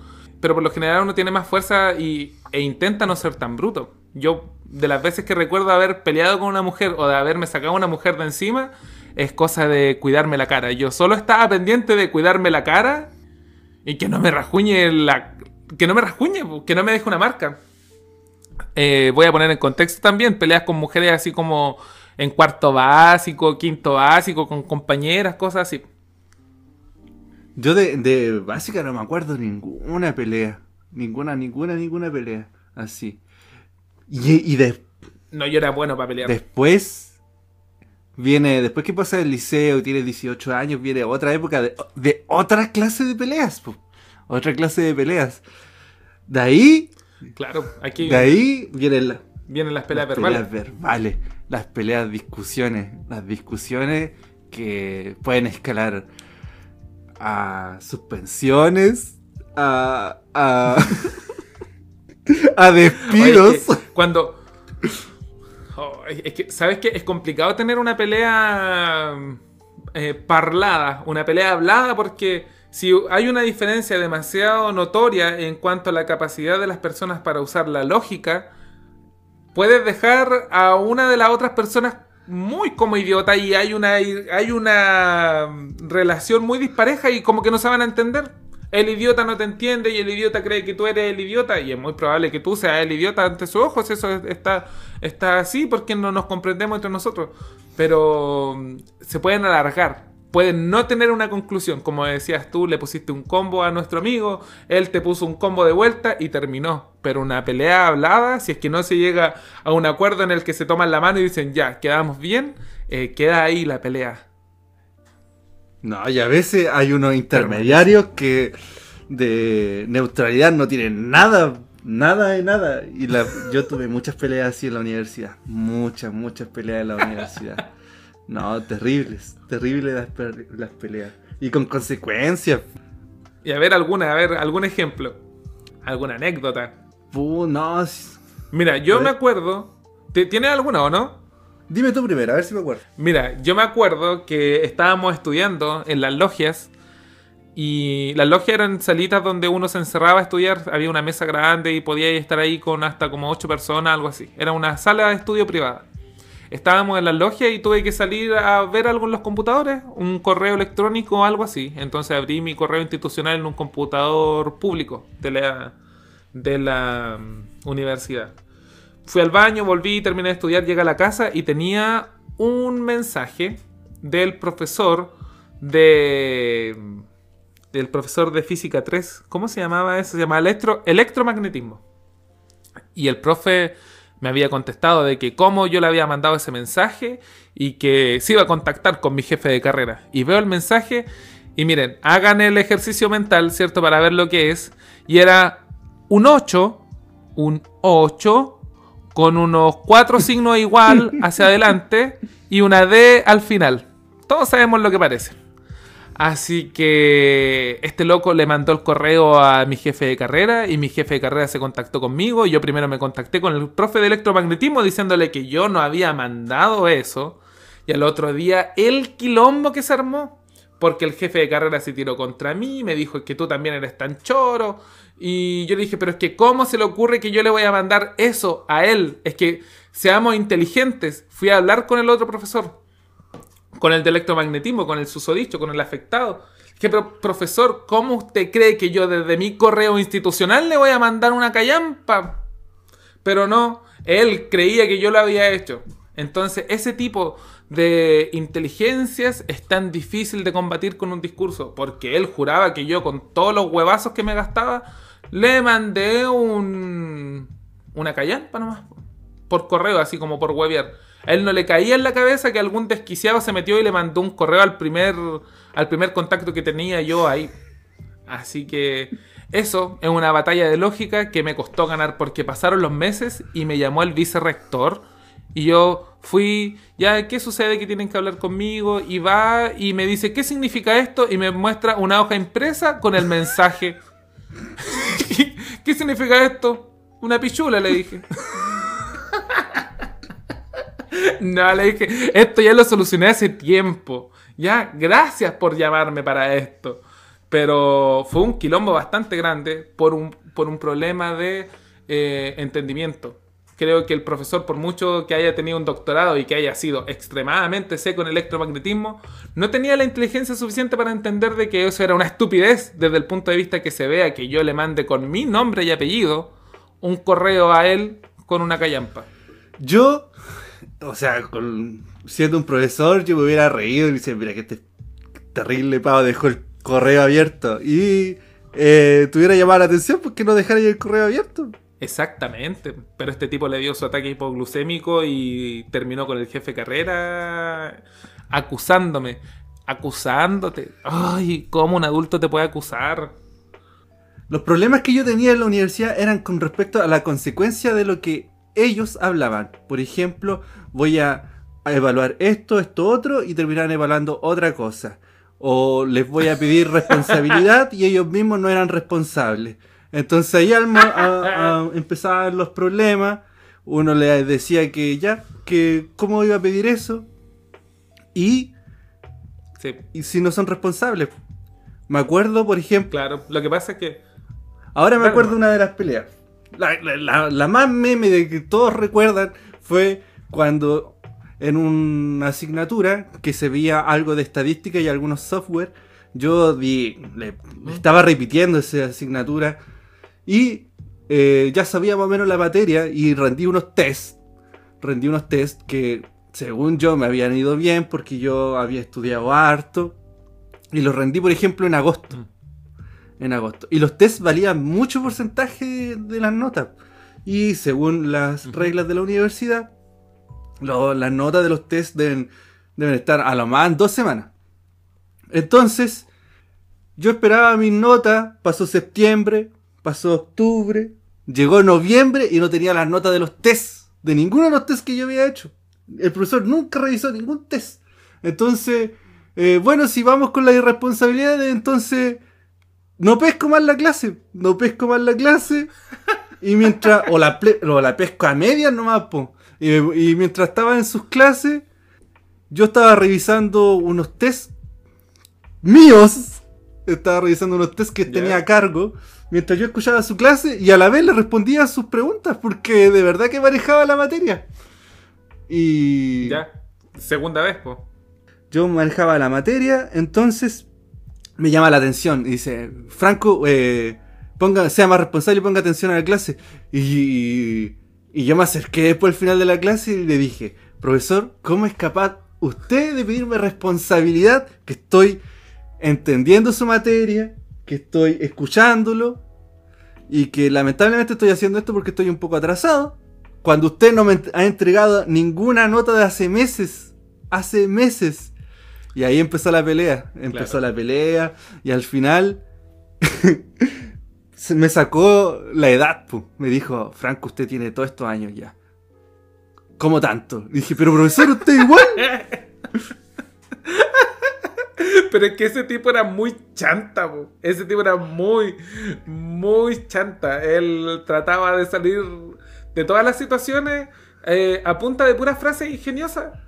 Pero por lo general uno tiene más fuerza y, e intenta no ser tan bruto. Yo, de las veces que recuerdo haber peleado con una mujer o de haberme sacado una mujer de encima, es cosa de cuidarme la cara. Yo solo estaba pendiente de cuidarme la cara y que no me rasguñe la. Que no me rasguñe, que no me deje una marca. Eh, voy a poner en contexto también peleas con mujeres así como en cuarto básico, quinto básico, con compañeras, cosas así. Yo de, de básica no me acuerdo ninguna pelea. Ninguna, ninguna, ninguna pelea. Así. Y, y de- No, yo era bueno para pelear. después viene, después que pasa el liceo y tienes 18 años, viene otra época de, de otra clase de peleas. po. Otra clase de peleas. De ahí, Claro, aquí de ahí vienen las peleas las verbales. peleas verbales, las peleas discusiones, las discusiones que pueden escalar a suspensiones, a a, a Oye, despidos. es que cuando. Oh, es que, ¿sabes qué? Es complicado tener una pelea eh, parlada, una pelea hablada, porque si hay una diferencia demasiado notoria en cuanto a la capacidad de las personas para usar la lógica, puedes dejar a una de las otras personas muy como idiota y hay una, hay una relación muy dispareja y como que no se van a entender. El idiota no te entiende y el idiota cree que tú eres el idiota y es muy probable que tú seas el idiota ante sus ojos. Eso está, está así porque no nos comprendemos entre nosotros. Pero mm, se pueden alargar pueden no tener una conclusión. Como decías tú, le pusiste un combo a nuestro amigo, él te puso un combo de vuelta y terminó. Pero una pelea hablada, si es que no se llega a un acuerdo en el que se toman la mano y dicen, ya, quedamos bien, eh, queda ahí la pelea. No, y a veces hay unos intermediarios que de neutralidad no tienen nada, nada de nada. Y yo tuve muchas peleas así en la universidad. Muchas, muchas peleas en la universidad. No, terribles, terribles las, peleas. Y con consecuencias. Y a ver alguna, a ver, algún ejemplo. Alguna anécdota. no. Mira, yo me acuerdo. ¿Tienes alguna o no? Dime tú primero, a ver si me acuerdo. Mira, yo me acuerdo que estábamos estudiando en las logias. Y las logias eran salitas donde uno se encerraba a estudiar. Había una mesa grande y podía estar ahí con hasta como ocho personas, algo así. Era una sala de estudio privada estábamos en la logia y tuve que salir a ver algo en los computadores, un correo electrónico o algo así. Entonces abrí mi correo institucional en un computador público de la, de la mm, universidad. Fui al baño, volví, terminé de estudiar, llegué a la casa y tenía un mensaje del profesor de del profesor de física 3. ¿Cómo se llamaba eso? Se llama electro, electromagnetismo. Y el profe me había contestado de que cómo yo le había mandado ese mensaje y que se iba a contactar con mi jefe de carrera. Y veo el mensaje y miren, hagan el ejercicio mental, ¿cierto? Para ver lo que es. Y era un 8, un 8, con unos cuatro signos igual hacia adelante y una D al final. Todos sabemos lo que parece. Así que este loco le mandó el correo a mi jefe de carrera y mi jefe de carrera se contactó conmigo. Y yo primero me contacté con el profe de electromagnetismo diciéndole que yo no había mandado eso. Y al otro día el quilombo que se armó. Porque el jefe de carrera se tiró contra mí, me dijo que tú también eres tan choro. Y yo le dije, pero es que ¿cómo se le ocurre que yo le voy a mandar eso a él? Es que seamos inteligentes. Fui a hablar con el otro profesor con el de electromagnetismo, con el susodicho, con el afectado. Que, profesor, ¿cómo usted cree que yo desde mi correo institucional le voy a mandar una callampa? Pero no, él creía que yo lo había hecho. Entonces, ese tipo de inteligencias es tan difícil de combatir con un discurso, porque él juraba que yo, con todos los huevazos que me gastaba, le mandé un. una callampa nomás. Por correo, así como por webiar. A él no le caía en la cabeza que algún desquiciado se metió y le mandó un correo al primer, al primer contacto que tenía yo ahí. Así que eso es una batalla de lógica que me costó ganar porque pasaron los meses y me llamó el vicerrector y yo fui, ya, ¿qué sucede? Que tienen que hablar conmigo y va y me dice, ¿qué significa esto? Y me muestra una hoja impresa con el mensaje. ¿Qué significa esto? Una pichula, le dije. No, le dije, esto ya lo solucioné hace tiempo. Ya, gracias por llamarme para esto. Pero fue un quilombo bastante grande por un, por un problema de eh, entendimiento. Creo que el profesor, por mucho que haya tenido un doctorado y que haya sido extremadamente seco en electromagnetismo, no tenía la inteligencia suficiente para entender de que eso era una estupidez desde el punto de vista que se vea que yo le mande con mi nombre y apellido un correo a él con una callampa. Yo o sea, con, siendo un profesor, yo me hubiera reído y dice, mira que este terrible pavo dejó el correo abierto. Y eh, tuviera llamado la atención porque no dejara el correo abierto. Exactamente, pero este tipo le dio su ataque hipoglucémico y terminó con el jefe carrera acusándome, acusándote. Ay, ¿cómo un adulto te puede acusar? Los problemas que yo tenía en la universidad eran con respecto a la consecuencia de lo que ellos hablaban. Por ejemplo, voy a, evaluar esto, esto, otro, y terminan evaluando otra cosa. O les voy a pedir responsabilidad y ellos mismos no eran responsables. Entonces ahí al, empezaban los problemas. Uno le decía que ya, que cómo iba a pedir eso. Y, y si no son responsables. Me acuerdo, por ejemplo. Claro, lo que pasa es que. Ahora me acuerdo una de las peleas. La, más meme de que todos recuerdan fue cuando en una asignatura que se veía algo de estadística y algunos software, yo di, le, estaba repitiendo esa asignatura y eh, ya sabía más o menos la materia y rendí unos test. Rendí unos test que, según yo, me habían ido bien porque yo había estudiado harto. Y los rendí, por ejemplo, en agosto. En agosto. Y los test valían mucho porcentaje de las notas. Y según las reglas de la universidad, lo- las notas de los test deben, deben estar a lo más en dos semanas. Entonces, yo esperaba mis notas, pasó septiembre, pasó octubre, llegó noviembre y no tenía las notas de los tests, de ninguno de los tests que yo había hecho. El profesor nunca revisó ningún test. Entonces, eh, bueno, si vamos con la irresponsabilidad, entonces no pesco más la clase, no pesco más la clase. Y mientras, o la, ple- o la pesco a medias nomás, po. Y, y mientras estaba en sus clases, yo estaba revisando unos tests míos. Estaba revisando unos tests que tenía a cargo. Mientras yo escuchaba su clase y a la vez le respondía a sus preguntas. Porque de verdad que manejaba la materia. Y Ya. Segunda vez, po. yo manejaba la materia, entonces me llama la atención. Y dice, Franco, eh, ponga, sea más responsable y ponga atención a la clase. Y, y yo me acerqué después al final de la clase y le dije, profesor, ¿cómo es capaz usted de pedirme responsabilidad que estoy entendiendo su materia, que estoy escuchándolo y que lamentablemente estoy haciendo esto porque estoy un poco atrasado? Cuando usted no me ha entregado ninguna nota de hace meses, hace meses. Y ahí empezó la pelea, empezó Claro. la pelea y al final me sacó la edad, pu. me dijo, Franco, usted tiene todos estos años ya. ¿Cómo tanto? Y dije, pero profesor, usted igual. Pero es que ese tipo era muy chanta, po. Ese tipo era muy, muy chanta. Él trataba de salir de todas las situaciones eh, a punta de puras frases ingeniosas.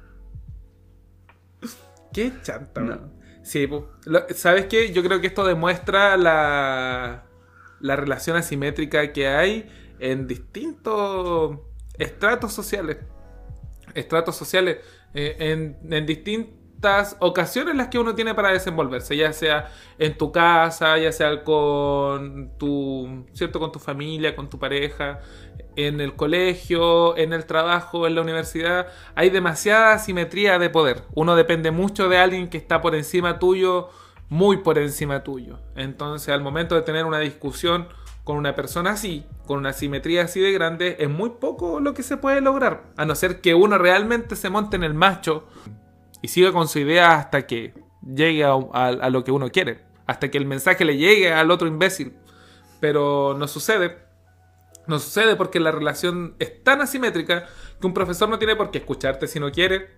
Qué chanta, No. Sí. Lo- ¿sabes qué? Yo creo que esto demuestra la, la relación asimétrica que hay en distintos estratos sociales. Estratos sociales. eh, en, en distintas ocasiones las que uno tiene para desenvolverse, ya sea en tu casa, ya sea con tu, ¿cierto? Con tu familia, con tu pareja, en el colegio, en el trabajo, en la universidad. Hay demasiada asimetría de poder. Uno depende mucho de alguien que está por encima tuyo, muy por encima tuyo. Entonces, al momento de tener una discusión con una persona así, con una simetría así de grande, es muy poco lo que se puede lograr. A no ser que uno realmente se monte en el macho y siga con su idea hasta que llegue a, a- lo que uno quiere. Hasta que el mensaje le llegue al otro imbécil. Pero no sucede. No sucede porque la relación es tan asimétrica que un profesor no tiene por qué escucharte si no quiere.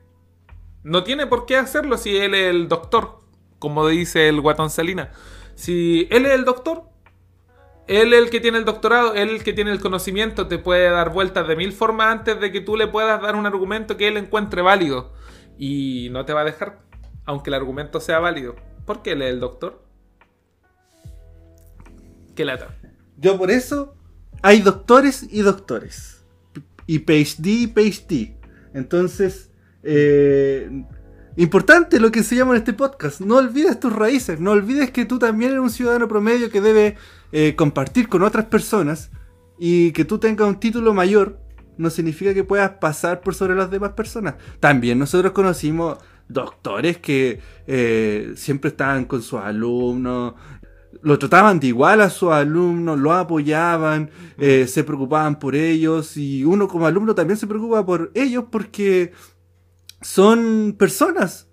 No tiene por qué hacerlo si él es el doctor, como dice el guatón Salina. Si él es el doctor, él es el que tiene el doctorado, él es el que tiene el conocimiento, te puede dar vueltas de mil formas antes de que tú le puedas dar un argumento que él encuentre válido. Y no te va a dejar, aunque el argumento sea válido. ¿Por qué él es el doctor? Qué lata. Yo por eso hay doctores y doctores. Y PhD y PhD. Entonces, eh, importante lo que se llama en este podcast. No olvides tus raíces. No olvides que tú también eres un ciudadano promedio que debe eh, compartir con otras personas. Y que tú tengas un título mayor no significa que puedas pasar por sobre las demás personas. También nosotros conocimos doctores que eh, siempre estaban con sus alumnos, lo trataban de igual a sus alumnos, lo apoyaban, eh, se preocupaban por ellos y uno como alumno también se preocupa por ellos porque son personas.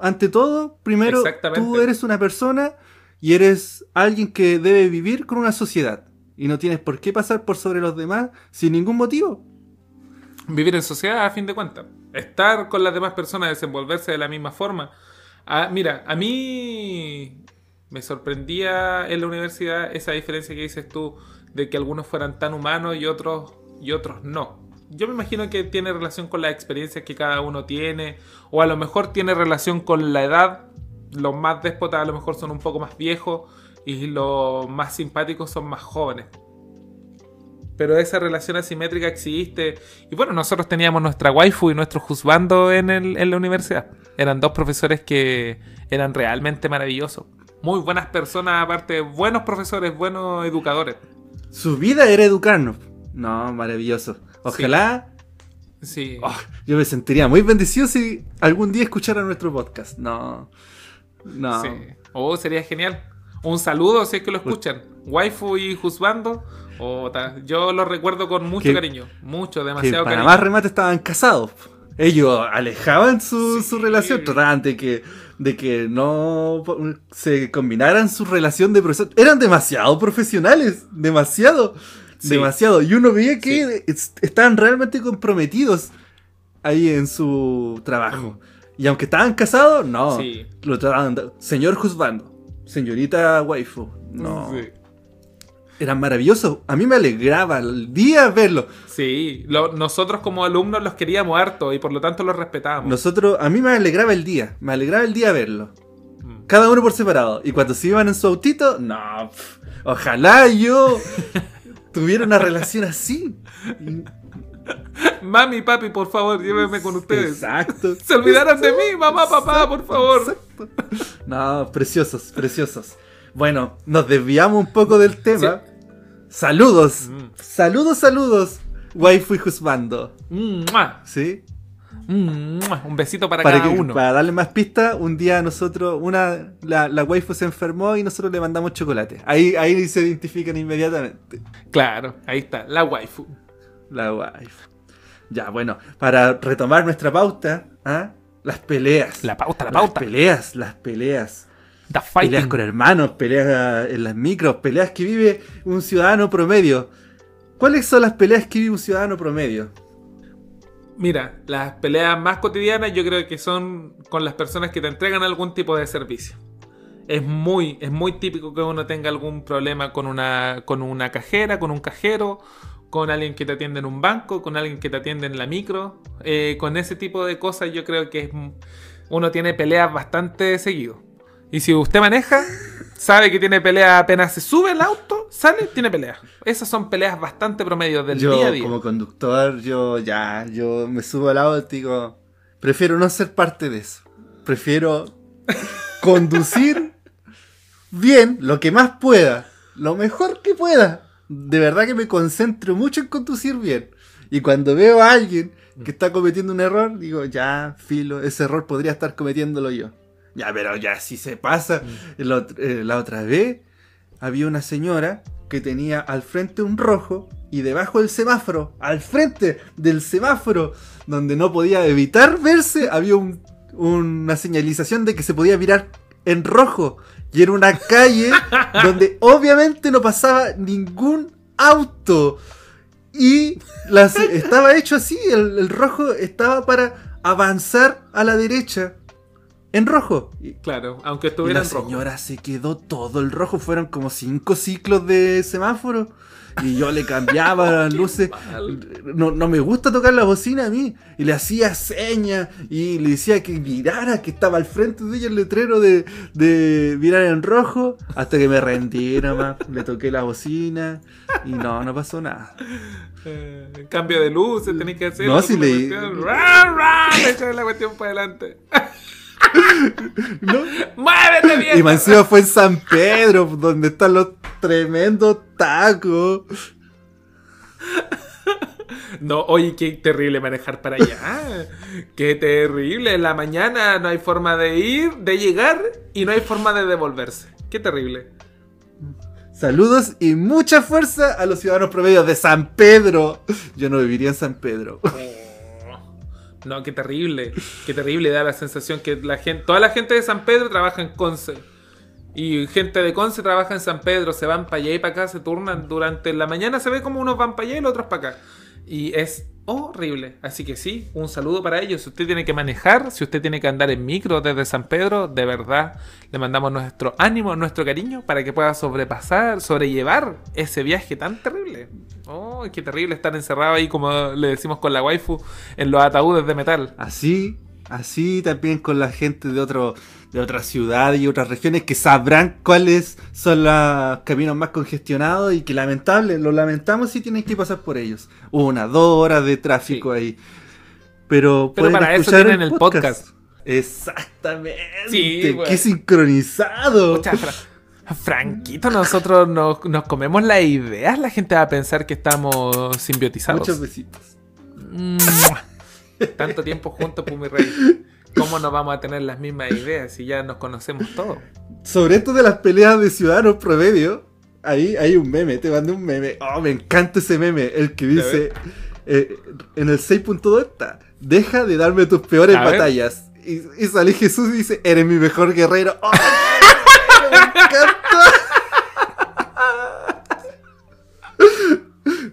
Ante todo, primero tú eres una persona y eres alguien que debe vivir con una sociedad y no tienes por qué pasar por sobre los demás sin ningún motivo. Vivir en sociedad a fin de cuentas. Estar con las demás personas, desenvolverse de la misma forma. Ah, mira, a mí me sorprendía en la universidad esa diferencia que dices tú de que algunos fueran tan humanos y otros y otros no. Yo me imagino que tiene relación con las experiencias que cada uno tiene o a lo mejor tiene relación con la edad. Los más déspotas a lo mejor son un poco más viejos y los más simpáticos son más jóvenes. Pero esa relación asimétrica existe. Y bueno, nosotros teníamos nuestra waifu y nuestro juzgando en, el- en la universidad. Eran dos profesores que eran realmente maravillosos. Muy buenas personas, aparte, buenos profesores, buenos educadores. Su vida era educarnos. No, maravilloso. Ojalá. Sí. Oh, yo me sentiría muy bendecido si algún día escuchara nuestro podcast. No. No. Sí. Oh, sería genial. Un saludo si es que lo escuchan. Waifu y Juzbando. Oh, yo lo recuerdo con mucho Que- cariño. Mucho, Que demasiado para cariño. más remate estaban casados. Ellos alejaban su, Sí. su relación, trataban de que, de que no se combinaran su relación de profesor. Eran demasiado profesionales, demasiado, Sí. demasiado. Y uno veía que es- estaban realmente comprometidos ahí en su trabajo. Y aunque estaban casados, no. Sí. Lo trataban de señor juzgando, señorita waifu. No. Sí. Eran maravillosos. A mí me alegraba el día verlo. Sí, lo- nosotros como alumnos los queríamos harto y por lo tanto los respetábamos. Nosotros, a mí me alegraba el día, me alegraba el día verlo. Mm. Cada uno por separado. Y cuando se iban en su autito, no, pf, ojalá yo tuviera una relación así. Mami, papi, por favor, llévenme con ustedes. Exacto. Se olvidaron de mí, mamá, papá, por favor. Exacto. No, preciosos, preciosos. Bueno, nos desviamos un poco del tema. Saludos, Mm. saludos, saludos, waifu y juzbando. Mua, ¿Sí? mua. Un besito para, para, cada que- uno. para darle más pistas, un día nosotros, una, la, la waifu se enfermó y nosotros le mandamos chocolate. Ahí, ahí se identifican inmediatamente. Claro, ahí está, la waifu. La waifu. Ya, bueno, para retomar nuestra pauta, ¿ah? las peleas. La pauta, la Las pauta. peleas, las peleas. The Peleas con hermanos, peleas en las micros, peleas que vive un ciudadano promedio. ¿Cuáles son las peleas que vive un ciudadano promedio? Mira, las peleas más cotidianas yo creo que son con las personas que te entregan algún tipo de servicio. Es muy, es muy típico que uno tenga algún problema con una, con una cajera, con un cajero, con alguien que te atiende en un banco, con alguien que te atiende en la micro. Eh, con ese tipo de cosas yo creo que es, uno tiene peleas bastante seguido. Y si usted maneja, sabe que tiene pelea apenas se sube el auto, sale, tiene pelea. Esas son peleas bastante promedio del yo, día a día. como conductor, yo ya, yo me subo al auto y digo, prefiero no ser parte de eso. Prefiero conducir bien, lo que más pueda, lo mejor que pueda. De verdad que me concentro mucho en conducir bien. Y cuando veo a alguien que está cometiendo un error, digo, ya, filo, ese error podría estar cometiéndolo yo. Ya, pero ya, si se pasa. Ot- eh, la otra vez había una señora que tenía al frente un rojo y debajo del semáforo, al frente del semáforo, donde no podía evitar verse, había un- una señalización de que se podía virar en rojo. Y era una calle donde obviamente no pasaba ningún auto. Y las- estaba hecho así, el, el rojo estaba para avanzar a la derecha. En rojo. Y, Claro, aunque y estuviera la en rojo. señora se quedó todo el rojo. Fueron como cinco ciclos de semáforo. Y yo le cambiaba las luces. No, no me gusta tocar la bocina a mí. Y le hacía señas. Y le decía que mirara, que estaba al frente de ella el letrero de, de mirar en rojo. Hasta que me rendí nomás. Le toqué la bocina. Y no, no pasó nada. Eh, cambio de luces, tenéis que hacer. No, si la cuestión para adelante. ¿No? ¡Muévete bien! Y más encima fue en San Pedro, donde están los tremendos tacos. No, oye, qué terrible manejar para allá. qué terrible. En la mañana no hay forma de ir, de llegar y no hay forma de devolverse. Qué terrible. Saludos y mucha fuerza a los ciudadanos promedios de San Pedro. Yo no viviría en San Pedro. No, qué terrible. Qué terrible. Da la sensación que la gente, toda la gente de San Pedro trabaja en Conce. Y gente de Conce trabaja en San Pedro. Se van para allá y para acá, se turnan durante la mañana. Se ve como unos van para allá y los otros para acá. Y es horrible. Así que sí, un saludo para ellos. Si usted tiene que manejar, si usted tiene que andar en micro desde San Pedro, de verdad le mandamos nuestro ánimo, nuestro cariño para que pueda sobrepasar, sobrellevar ese viaje tan terrible. Oh, qué terrible estar encerrado ahí, como le decimos con la waifu, en los ataúdes de metal. Así Así también con la gente de otro de otras ciudades y otras regiones que sabrán cuáles son los caminos más congestionados y que lamentable, lo lamentamos si tienen que pasar por ellos. Una, dos horas de tráfico ahí. Pero, Pero para eso tienen el podcast. Exactamente. Sí. Qué sincronizado. Pucha, Fra- Franquito, nosotros nos, nos comemos las ideas. La gente va a pensar que estamos simbiotizados. Muchos besitos. Tanto tiempo juntos, Pumi Rey. ¿Cómo no vamos a tener las mismas ideas si ya nos conocemos todos? Sobre esto de las peleas de ciudadanos promedio, ahí hay un meme, te mandé un meme. Oh, me encanta ese meme, el que dice eh, en el 6.2 está, deja de darme tus peores A batallas. Y, y sale Jesús y dice, eres mi mejor guerrero. Oh, me encanta.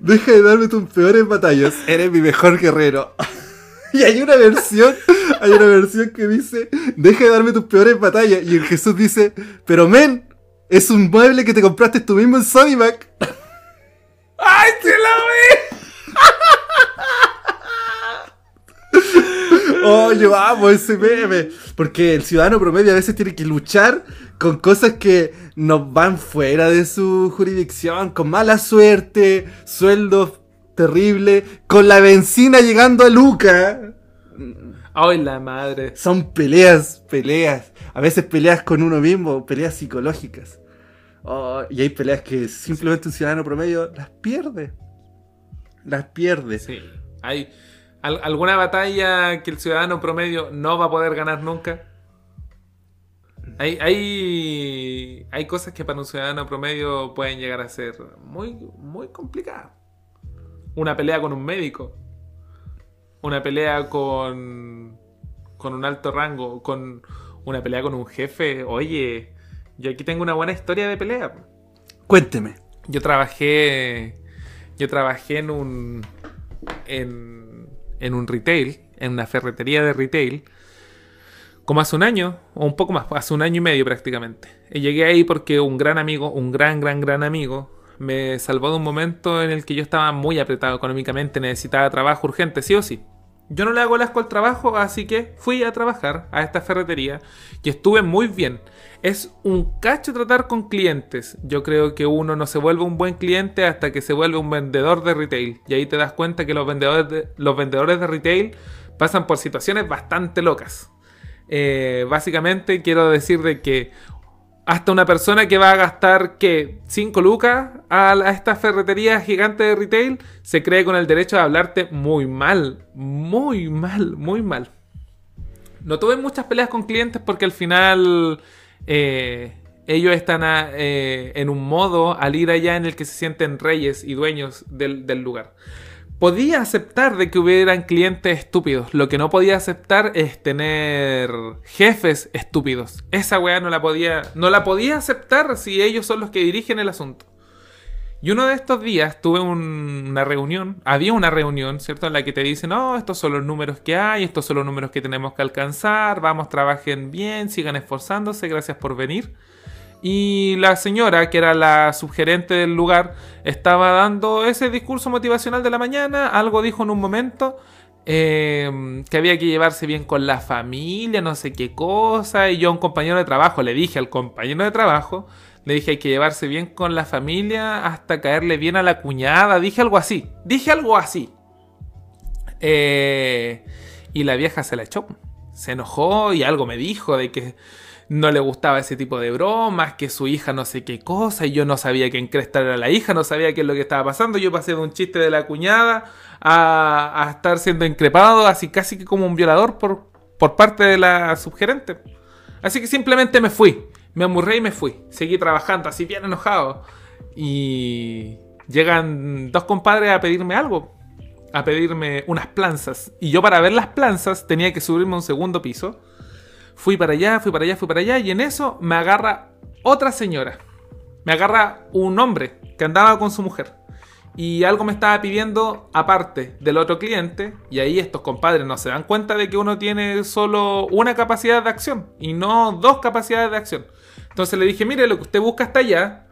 Deja de darme tus peores batallas, eres mi mejor guerrero. Y hay una versión, hay una versión que dice, deja de darme tus peores batallas. Y el Jesús dice, pero men, es un mueble que te compraste tú mismo en Sodimac. ¡Ay, se la Oh, yo amo ese meme. Porque el ciudadano promedio a veces tiene que luchar con cosas que nos van fuera de su jurisdicción, con mala suerte, sueldos terribles, con la benzina llegando a Luca. ¡Ay, la madre! Son peleas, peleas. A veces peleas con uno mismo, peleas psicológicas. Oh, y hay peleas que simplemente un ciudadano promedio las pierde. Las pierde. Sí. ¿Hay al- alguna batalla que el ciudadano promedio no va a poder ganar nunca? Hay, hay, hay cosas que para un ciudadano promedio pueden llegar a ser muy, muy complicadas. Una pelea con un médico. Una pelea con, con un alto rango. Con una pelea con un jefe. Oye, yo aquí tengo una buena historia de pelea. Cuénteme. Yo trabajé. Yo trabajé en un. En, en un retail, en una ferretería de retail, como hace un año, o un poco más, hace un año y medio prácticamente. Y llegué ahí porque un gran amigo, un gran, gran, gran amigo, me salvó de un momento en el que yo estaba muy apretado económicamente, necesitaba trabajo urgente, sí o sí. Yo no le hago el asco al trabajo, así que fui a trabajar a esta ferretería y estuve muy bien. Es un cacho tratar con clientes. Yo creo que uno no se vuelve un buen cliente hasta que se vuelve un vendedor de retail. Y ahí te das cuenta que los vendedores de, los vendedores de retail pasan por situaciones bastante locas. Eh, básicamente quiero decir de que hasta una persona que va a gastar, ¿qué? 5 lucas a, a esta ferretería gigante de retail, se cree con el derecho de hablarte muy mal, muy mal, muy mal. No tuve muchas peleas con clientes porque al final eh, ellos están a- eh, en un modo al ir allá en el que se sienten reyes y dueños del, del lugar. Podía aceptar de que hubieran clientes estúpidos. Lo que no podía aceptar es tener jefes estúpidos. Esa weá no la podía. No la podía aceptar si ellos son los que dirigen el asunto. Y uno de estos días tuve un- una reunión, había una reunión, ¿cierto? En la que te dicen, no, estos son los números que hay, estos son los números que tenemos que alcanzar, vamos, trabajen bien, sigan esforzándose, gracias por venir. Y la señora, que era la subgerente del lugar, estaba dando ese discurso motivacional de la mañana, algo dijo en un momento, eh, que había que llevarse bien con la familia, no sé qué cosa, y yo a un compañero de trabajo le dije al compañero de trabajo, le dije hay que llevarse bien con la familia hasta caerle bien a la cuñada. Dije algo así. Dije algo así. Eh, y la vieja se la echó. Se enojó y algo me dijo de que no le gustaba ese tipo de bromas, que su hija no sé qué cosa, y yo no sabía quién cresta era la hija, no sabía qué es lo que estaba pasando. Yo pasé de un chiste de la cuñada a, a estar siendo increpado, así casi que como un violador por, por parte de la subgerente. Así que simplemente me fui. Me amurré y me fui. Seguí trabajando así bien enojado. Y llegan dos compadres a pedirme algo. A pedirme unas planzas. Y yo para ver las planzas tenía que subirme a un segundo piso. Fui para allá, fui para allá, fui para allá. Y en eso me agarra otra señora. Me agarra un hombre que andaba con su mujer. Y algo me estaba pidiendo aparte del otro cliente. Y ahí estos compadres no se dan cuenta de que uno tiene solo una capacidad de acción. Y no dos capacidades de acción. Entonces le dije, mire, lo que usted busca está allá.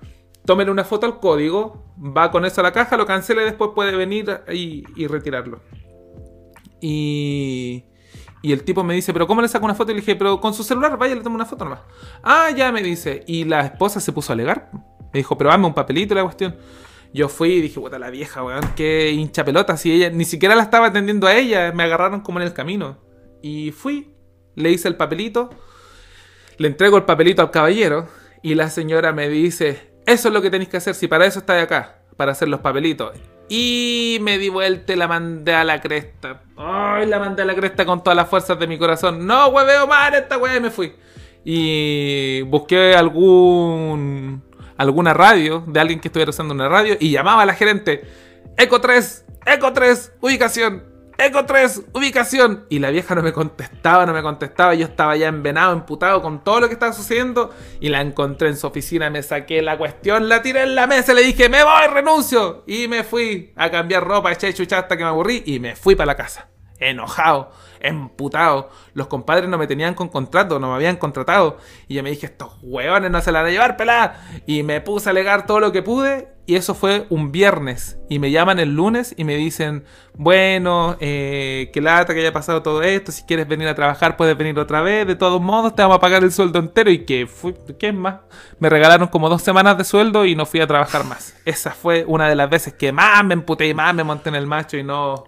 Tómele una foto al código. Va con eso a la caja, lo cancele y después puede venir y, retirarlo. Y, Y el tipo me dice, pero ¿cómo le saco una foto? Y le dije, pero con su celular, vaya, le tomo una foto nomás. Ah, ya me dice. Y la esposa se puso a alegar. Me dijo, pero hazme un papelito la cuestión. Yo fui y dije, puta la vieja, weón, qué hincha pelota. Si ella ni siquiera la estaba atendiendo a ella, me agarraron como en el camino. Y fui, le hice el papelito, le entrego el papelito al caballero y la señora me dice, eso es lo que tenéis que hacer, si para eso estáis acá, para hacer los papelitos. Y me di vuelta y la mandé a la cresta. Ay, la mandé a la cresta con todas las fuerzas de mi corazón. No, hueveo mal esta weá y me fui. Y busqué algún alguna radio de alguien que estuviera usando una radio y llamaba a la gerente. Eco 3, Eco 3, ubicación. Eco 3, ubicación. Y la vieja no me contestaba, no me contestaba. Yo estaba ya envenado, emputado con todo lo que estaba sucediendo. Y la encontré en su oficina, me saqué la cuestión, la tiré en la mesa, le dije, me voy, renuncio. Y me fui a cambiar ropa, eché chucha hasta que me aburrí y me fui para la casa. Enojado, emputado. Los compadres no me tenían con contrato, no me habían contratado. Y yo me dije, estos huevones no se la van a llevar, pelada. Y me puse a alegar todo lo que pude. Y eso fue un viernes. Y me llaman el lunes y me dicen, bueno, eh, que lata que haya pasado todo esto. Si quieres venir a trabajar, puedes venir otra vez. De todos modos, te vamos a pagar el sueldo entero. Y que fui, ¿qué es más? Me regalaron como dos semanas de sueldo y no fui a trabajar más. Esa fue una de las veces que más me emputé y más me monté en el macho y no...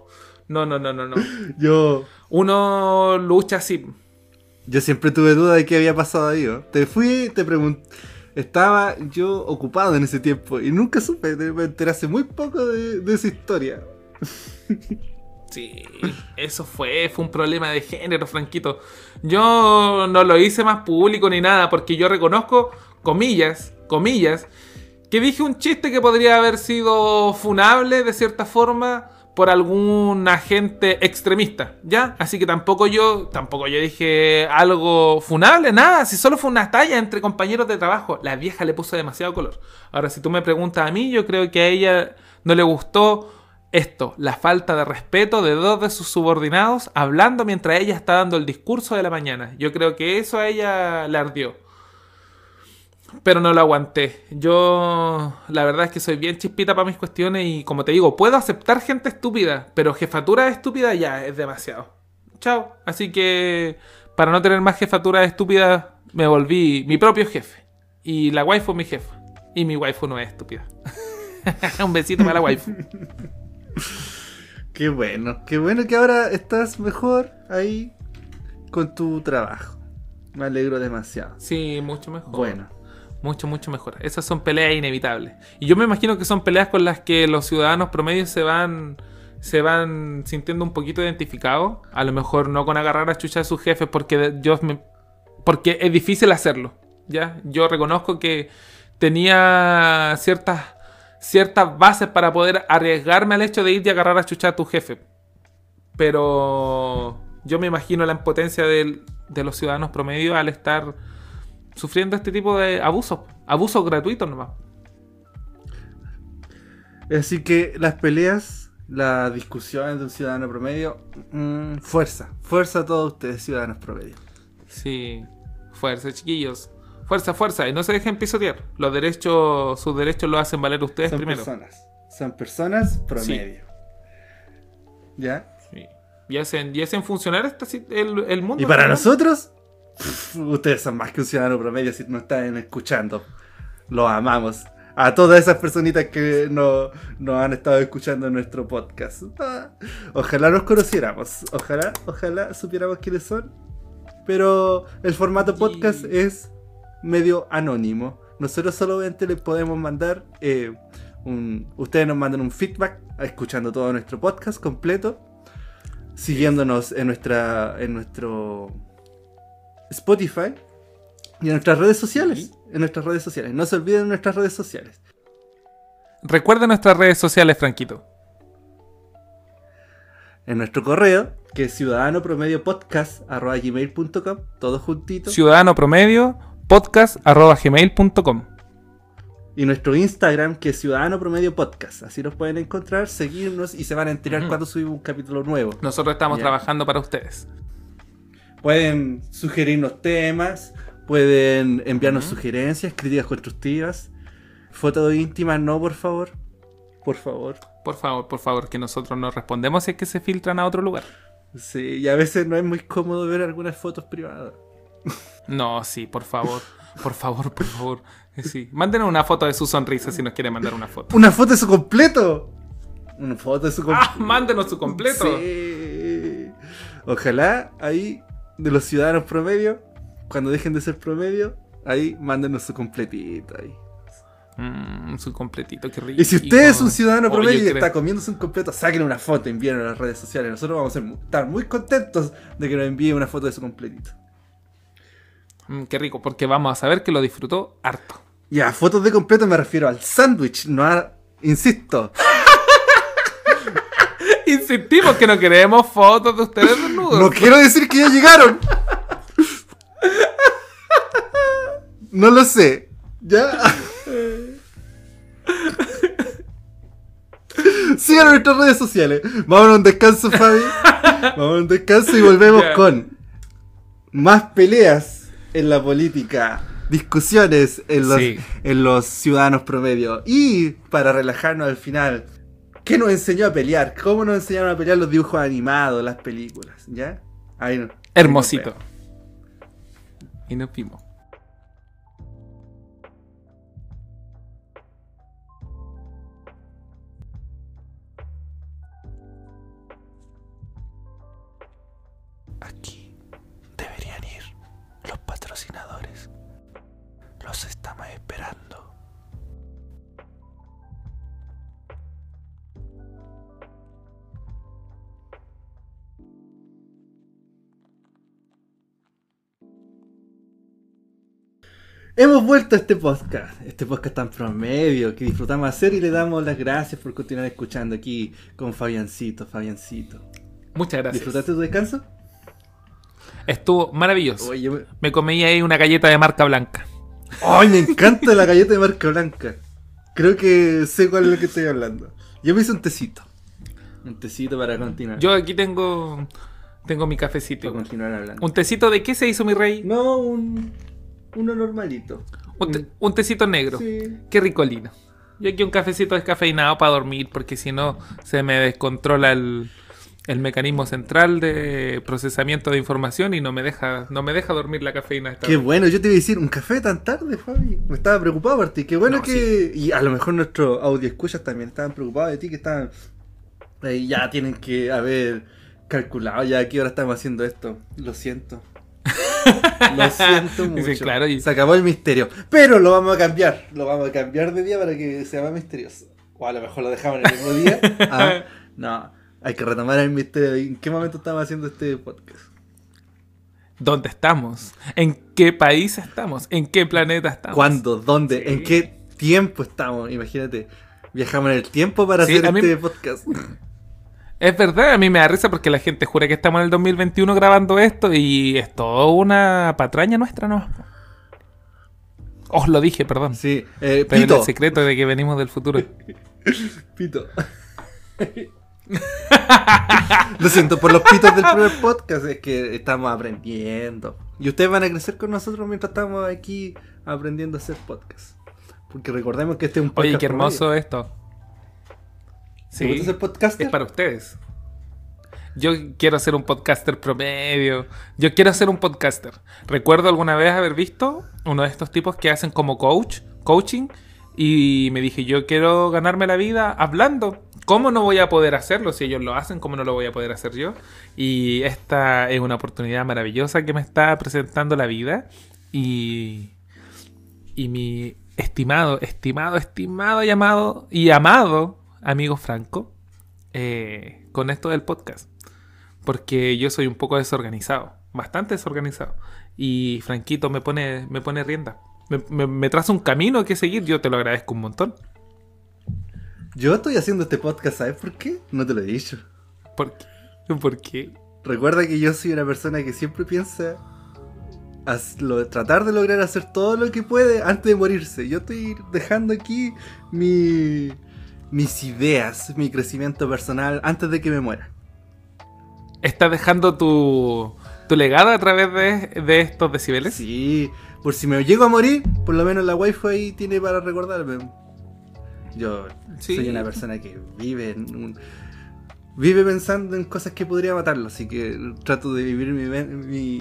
No, no, no, no, no. Yo, Uno lucha así. yo siempre tuve duda de qué había pasado ahí. ¿no? Te fui, te pregunté. Estaba yo ocupado en ese tiempo y nunca supe, me enteré hace muy poco de, de esa historia. Sí, eso fue, fue un problema de género, Franquito. Yo no lo hice más público ni nada, porque yo reconozco, comillas, comillas, que dije un chiste que podría haber sido funable de cierta forma por algún agente extremista, ¿ya? Así que tampoco yo, tampoco yo dije algo funable, nada, si solo fue una talla entre compañeros de trabajo. La vieja le puso demasiado color. Ahora, si tú me preguntas a mí, yo creo que a ella no le gustó esto, la falta de respeto de dos de sus subordinados hablando mientras ella está dando el discurso de la mañana. Yo creo que eso a ella le ardió. Pero no lo aguanté. Yo, la verdad es que soy bien chispita para mis cuestiones y como te digo, puedo aceptar gente estúpida, pero jefatura estúpida ya es demasiado. Chao. Así que, para no tener más jefatura estúpida, me volví mi propio jefe. Y la waifu mi jefa. Y mi waifu no es estúpida. Un besito para la waifu. Qué bueno, qué bueno que ahora estás mejor ahí con tu trabajo. Me alegro demasiado. Sí, mucho mejor. Bueno, Mucho, mucho mejor. Esas son peleas inevitables. Y yo me imagino que son peleas con las que los ciudadanos promedios se van se van sintiendo un poquito identificados. A lo mejor no con agarrar a chucha a sus jefes porque yo porque es difícil hacerlo. ¿ya? Yo reconozco que tenía ciertas, ciertas bases para poder arriesgarme al hecho de ir y agarrar a chucha a tu jefe. Pero yo me imagino la impotencia de los ciudadanos promedios al estar sufriendo este tipo de abusos. Abusos gratuitos nomás. así que las peleas, las discusiones de un ciudadano promedio, mm, fuerza, fuerza a todos ustedes, ciudadanos promedio. Sí, fuerza, chiquillos. Fuerza, fuerza. Y no se dejen pisotear. Los derechos, sus derechos los hacen valer ustedes Son primero. personas, son personas promedio. ¿Ya? Sí. Y hacen, y hacen funcionar esta el, el mundo. Y para ¿no? nosotros, pff, ustedes son más que un ciudadano promedio si nos están escuchando. Los amamos. A todas esas personitas que no- nos han estado escuchando en nuestro podcast. Ah, Ojalá nos conociéramos. Ojalá, ojalá supiéramos quiénes son. Pero el formato podcast Y- es medio anónimo. Nosotros solamente les podemos mandar eh, un. Ustedes nos mandan un feedback escuchando todo nuestro podcast completo. Siguiéndonos en nuestra. en nuestro Spotify. Y en nuestras redes sociales. En nuestras redes sociales. No se olviden de nuestras redes sociales. Recuerda nuestras redes sociales, Franquito. En nuestro correo, que es ciudadano promedio podcast gmail.com, todo juntito. Ciudadano promedio, podcast arroba gmail.com. Y nuestro Instagram, que es Ciudadano Promedio Podcast. Así nos pueden encontrar, seguirnos y se van a enterar cuando subimos un capítulo nuevo. Nosotros estamos Ya. trabajando para ustedes. Pueden sugerirnos temas, pueden enviarnos sugerencias, críticas constructivas. Fotos íntimas, no, por favor. Por favor. Por favor, por favor, que nosotros nos respondemos si es que se filtran a otro lugar. Sí, y a veces no es muy cómodo ver algunas fotos privadas. No, sí, por favor. Por favor, por favor. Sí. Mándenos una foto de su sonrisa si nos quiere mandar una foto. ¿Una foto de su completo? Una foto de su completo. ¡Ah! Mándenos su completo. Sí. Ojalá ahí, de los ciudadanos promedio, cuando dejen de ser promedio, ahí mándenos su completito ahí. Mm, su completito, qué rico. Y si usted es un ciudadano promedio y está comiéndose un completo, saquen una foto, envíenla a las redes sociales. Nosotros vamos a estar muy contentos de que nos envíe una foto de su completito. Mm, qué rico, porque vamos a saber que lo disfrutó harto. Y a fotos de completo me refiero al sándwich, no a. Insisto. Insistimos que no queremos fotos de ustedes desnudos. No quiero decir que ya llegaron. No lo sé. Ya. Sigan nuestras redes sociales. Vamos a un descanso, Fabi. Vamos a un descanso y volvemos con más peleas en la política, discusiones en los, Sí. en los ciudadanos promedio. Y para relajarnos al final, ¿qué nos enseñó a pelear? ¿Cómo nos enseñaron a pelear los dibujos animados, las películas? ¿Ya? Ahí no- ahí nos Hermosito. Y nos vimos. Hemos vuelto a este podcast, este podcast tan promedio que disfrutamos hacer y le damos las gracias por continuar escuchando aquí con Fabiancito, Fabiancito. Muchas gracias. ¿Disfrutaste tu descanso? Estuvo maravilloso. Oye, me- Me comí ahí una galleta de marca blanca. ¡Ay, me encanta la galleta de marca blanca! Creo que sé cuál es lo que estoy hablando. Yo me hice un tecito. Un tecito para continuar. Yo aquí tengo tengo mi cafecito. para continuar hablando. ¿Un tecito de qué se hizo mi rey? No, un. Uno normalito. Un, te- un tecito negro. Sí. Qué ricolino. Yo aquí un cafecito descafeinado para dormir porque si no se me descontrola el, el mecanismo central de procesamiento de información y no me deja no me deja dormir la cafeína. esta Qué vez. bueno, yo te iba a decir, un café tan tarde, Fabi. Me estaba preocupado por ti. Qué bueno No, que. Y a lo mejor nuestros audio escuchas también estaban preocupados de ti, que estaban. ahí ya tienen que haber calculado ya a qué hora estamos haciendo esto. Lo siento. Lo siento mucho. Dice, claro, y- Se acabó el misterio. Pero lo vamos a cambiar. Lo vamos a cambiar de día para que sea más misterioso. O a lo mejor lo dejamos en el mismo día. Ah, no. Hay que retomar el misterio de en qué momento estamos haciendo este podcast. ¿Dónde estamos? ¿En qué país estamos? ¿En qué planeta estamos? ¿Cuándo? ¿Dónde? Sí. ¿En qué tiempo estamos? Imagínate. Viajamos en el tiempo para Sí, hacer mí- este podcast. Es verdad, a mí me da risa porque la gente jura que estamos en el 2021 grabando esto y es todo una patraña nuestra, ¿no? Os lo dije, perdón. Sí. Eh, Pero pito. el secreto de que venimos del futuro. Pito. Lo siento por los pitos del primer podcast, es que estamos aprendiendo. Y ustedes van a crecer con nosotros mientras estamos aquí aprendiendo a hacer podcast. Porque recordemos que este es un podcast. Oye, qué hermoso promedio. esto. ¿Te gusta Sí, ser podcaster? es para ustedes. Yo quiero ser un podcaster promedio. Yo quiero ser un podcaster. Recuerdo alguna vez haber visto uno de estos tipos que hacen como coach, coaching, y me dije, yo quiero ganarme la vida hablando. ¿Cómo no voy a poder hacerlo? Si ellos lo hacen, ¿cómo no lo voy a poder hacer yo? Y esta es una oportunidad maravillosa que me está presentando la vida. Y, y mi estimado, estimado, estimado, llamado y amado amigo Franco, eh, con esto del podcast. Porque yo soy un poco desorganizado, bastante desorganizado. Y Franquito me pone, me pone rienda. Me, me- me traza un camino que seguir, yo te lo agradezco un montón. Yo estoy haciendo este podcast, ¿sabes por qué? No te lo he dicho. ¿Por qué? ¿Por qué? Recuerda que yo soy una persona que siempre piensa lo- tratar de lograr hacer todo lo que puede antes de morirse. Yo estoy dejando aquí mi, mis ideas, mi crecimiento personal antes de que me muera. ¿Estás dejando tu, tu legado a través de, de estos decibeles? Sí, por si me llego a morir, por lo menos la wifi ahí tiene para recordarme. Yo Sí. soy una persona que vive en un... vive pensando en cosas que podría matarlo, así que trato de vivir mi,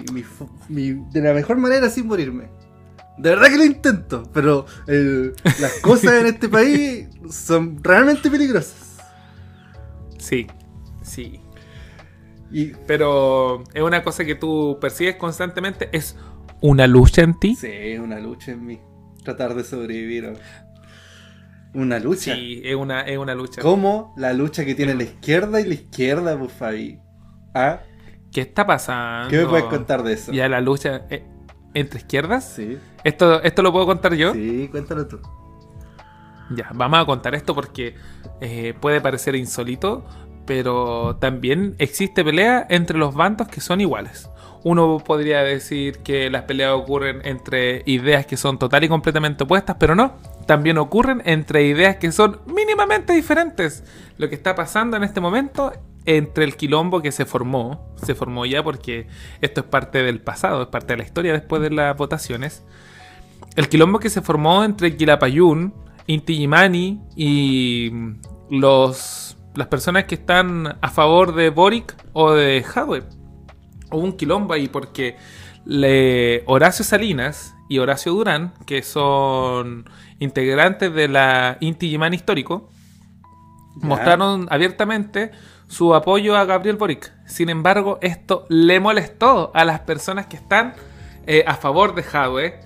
mi- mi- de la mejor manera sin morirme. De verdad que lo intento, pero el- las cosas en este país son realmente peligrosas. Sí, sí. Y Pero es una cosa que tú persigues constantemente. Es una lucha en ti. sí, es una lucha en mí. Tratar de sobrevivir. Una lucha. Sí, es una, es una lucha. Como la lucha que tiene la izquierda y la izquierda, pues Fabi. ¿Ah? ¿Qué está pasando? ¿Qué me puedes contar de eso? Ya la lucha eh, entre izquierdas. Sí, ¿Esto, ¿Esto lo puedo contar yo? sí, cuéntalo tú. Ya, vamos a contar esto porque eh, puede parecer insólito, pero también existe pelea entre los bandos que son iguales. Uno podría decir que las peleas ocurren entre ideas que son total y completamente opuestas, pero no. También ocurren entre ideas que son mínimamente diferentes. Lo que está pasando en este momento entre el quilombo que se formó, se formó ya porque esto es parte del pasado, es parte de la historia después de las votaciones. El quilombo que se formó entre Quilapayún, Inti Illimani y los, las personas que están a favor de Boric o de Jadwe. Hubo un quilombo ahí porque le- Horacio Salinas y Horacio Durán, que son integrantes de la Inti Illimani histórico, Ya. mostraron abiertamente su apoyo a Gabriel Boric. Sin embargo, esto le molestó a las personas que están eh, a favor de Jadwe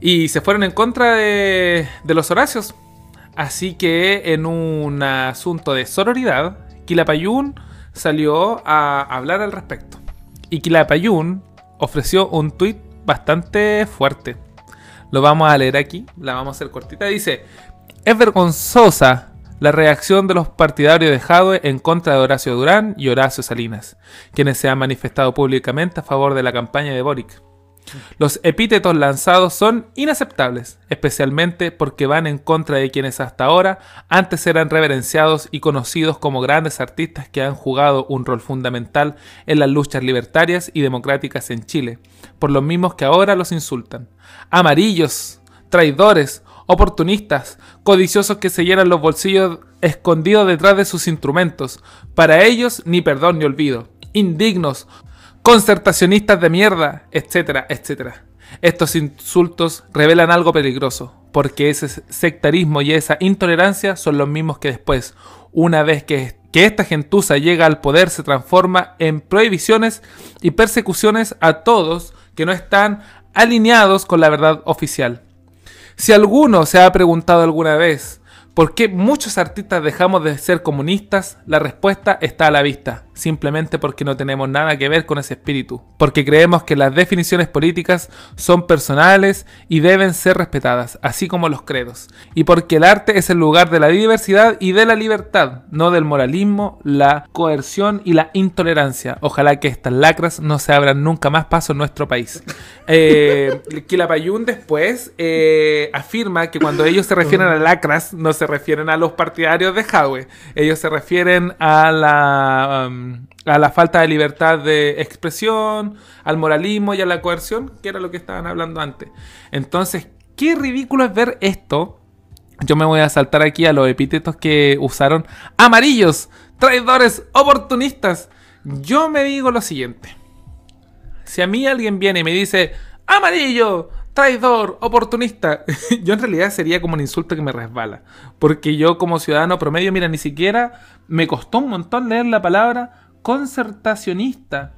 y se fueron en contra de, de los Horacios. Así que en un asunto de sororidad, Quilapayún salió a hablar al respecto. Y Quilapayún ofreció un tuit bastante fuerte. Lo vamos a leer aquí, la vamos a hacer cortita. Dice, es vergonzosa la reacción de los partidarios de Jadwe en contra de Horacio Durán y Horacio Salinas, quienes se han manifestado públicamente a favor de la campaña de Boric. Los epítetos lanzados son inaceptables, especialmente porque van en contra de quienes hasta ahora antes eran reverenciados y conocidos como grandes artistas que han jugado un rol fundamental en las luchas libertarias y democráticas en Chile, por los mismos que ahora los insultan. Amarillos, traidores, oportunistas, codiciosos que se llenan los bolsillos escondidos detrás de sus instrumentos. Para ellos ni perdón ni olvido. Indignos, concertacionistas de mierda, etcétera, etcétera. Estos insultos revelan algo peligroso, porque ese sectarismo y esa intolerancia son los mismos que después, una vez que, que esta gentuza llega al poder, se transforma en prohibiciones y persecuciones a todos que no están alineados con la verdad oficial. Si alguno se ha preguntado alguna vez por qué muchos artistas dejamos de ser comunistas, la respuesta está a la vista, simplemente porque no tenemos nada que ver con ese espíritu, porque creemos que las definiciones políticas son personales y deben ser respetadas, así como los credos, y porque el arte es el lugar de la diversidad y de la libertad, no del moralismo, la coerción y la intolerancia. Ojalá que estas lacras no se abran nunca más paso en nuestro país. Eh, Quilapayún después eh, afirma que cuando ellos se refieren a lacras, no se refieren a los partidarios de Jadwe. Ellos se refieren a la, um, a la falta de libertad de expresión, al moralismo y a la coerción, que era lo que estaban hablando antes. Entonces, qué ridículo es ver esto. Yo me voy a saltar aquí a los epítetos que usaron. Amarillos, traidores, oportunistas. Yo me digo lo siguiente. Si a mí alguien viene y me dice, amarillo, traidor, oportunista, yo en realidad sería como un insulto que me resbala. Porque yo como ciudadano promedio, mira, ni siquiera me costó un montón leer la palabra concertacionista.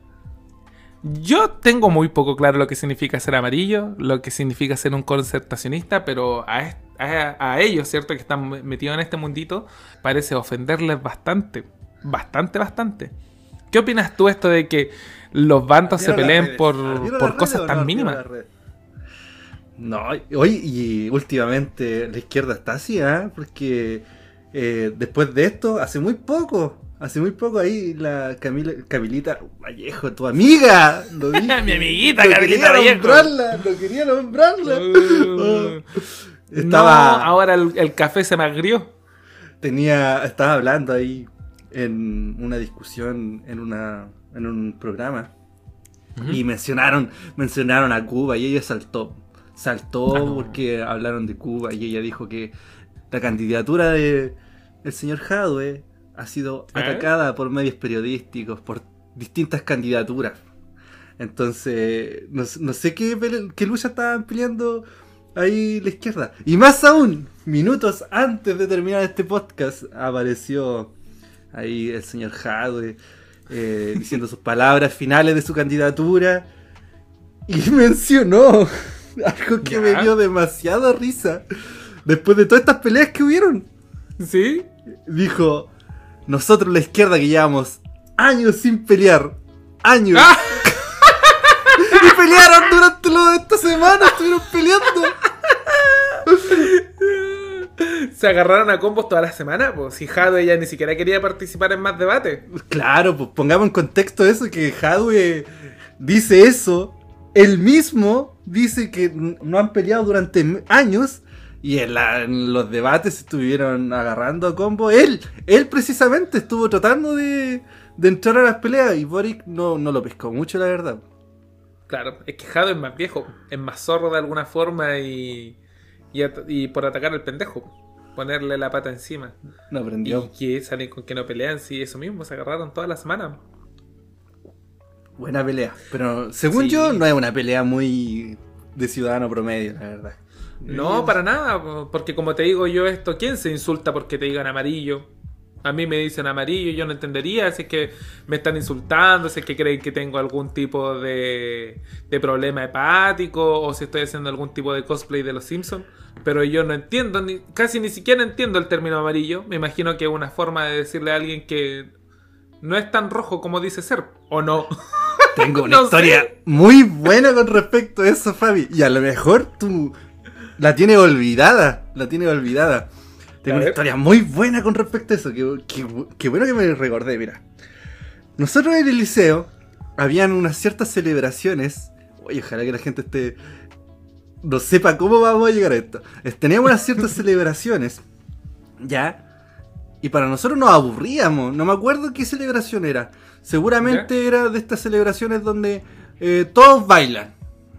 Yo tengo muy poco claro lo que significa ser amarillo, lo que significa ser un concertacionista, pero a, est- a- a ellos, ¿cierto? Que están metidos en este mundito, parece ofenderles bastante. Bastante, bastante. ¿Qué opinas tú esto de que los bandos se ¿Abrieron las peleen redes? por, ¿Abrieron por cosas tan mínimas? No, hoy y últimamente la izquierda está así, ¿ah? Porque eh, después de esto, hace muy poco, hace muy poco ahí la Camila, Camilita Vallejo, tu amiga, lo dije. Mi amiguita, No Camilita quería Vallejo. nombrarla, no quería nombrarla. Uh, Estaba, No, ahora el, el café se me agrió. tenía, estaba hablando ahí en una discusión en una, en un programa y mencionaron, mencionaron a Cuba y ella saltó, saltó Ah, no. porque hablaron de Cuba y ella dijo que la candidatura de el señor Jadwe ha sido ¿Eh? atacada por medios periodísticos, por distintas candidaturas. Entonces, no, no sé qué, qué lucha estaban peleando ahí la izquierda. Y más aún, minutos antes de terminar este podcast, apareció ahí el señor Jadwe eh, diciendo sus palabras finales de su candidatura. Y mencionó algo que Ya. me dio demasiada risa. Después de todas estas peleas que hubieron ¿Sí? dijo, nosotros la izquierda que llevamos años sin pelear, años. ¡Ah! y pelearon durante lo de esta semana, estuvieron peleando. Se agarraron a combos toda la semana, pues si Jado ya ni siquiera quería participar en más debates. Claro, pues pongamos en contexto eso, que Hadwe dice eso, él mismo dice que no han peleado durante años. Y en, la- en los debates estuvieron agarrando a combo. Él, él precisamente estuvo tratando de, de entrar a las peleas y Boric no, no lo pescó mucho, la verdad. Claro, es que Jado es más viejo, es más zorro de alguna forma y, y por atacar al pendejo, ponerle la pata encima. No aprendió. Y que salen con que no pelean, sí, eso mismo, se agarraron toda la semana. Buena pelea. Pero según Sí. yo, no es una pelea muy de ciudadano promedio, la verdad. No, para nada, po, porque como te digo yo esto, ¿quién se insulta porque te digan amarillo? A mí me dicen amarillo, yo no entendería si es que me están insultando, si es que creen que tengo algún tipo de, de problema hepático o si estoy haciendo algún tipo de cosplay de los Simpsons. Pero yo no entiendo, ni, casi ni siquiera entiendo el término amarillo. Me imagino que es una forma de decirle a alguien que no es tan rojo como dice ser, ¿o no? Tengo una No historia sé. muy buena con respecto a eso, Fabi. Y a lo mejor tú la tienes olvidada. La tienes olvidada. Tengo una historia muy buena con respecto a eso. Qué, qué bu- qué bueno que me recordé, mira. Nosotros en el liceo habían unas ciertas celebraciones. Oye, ojalá que la gente esté. No sepa cómo vamos a llegar a esto. Es- Teníamos unas ciertas celebraciones. ¿Ya? Y para nosotros nos aburríamos. No me acuerdo qué celebración era. Seguramente era de estas celebraciones donde eh, todos bailan.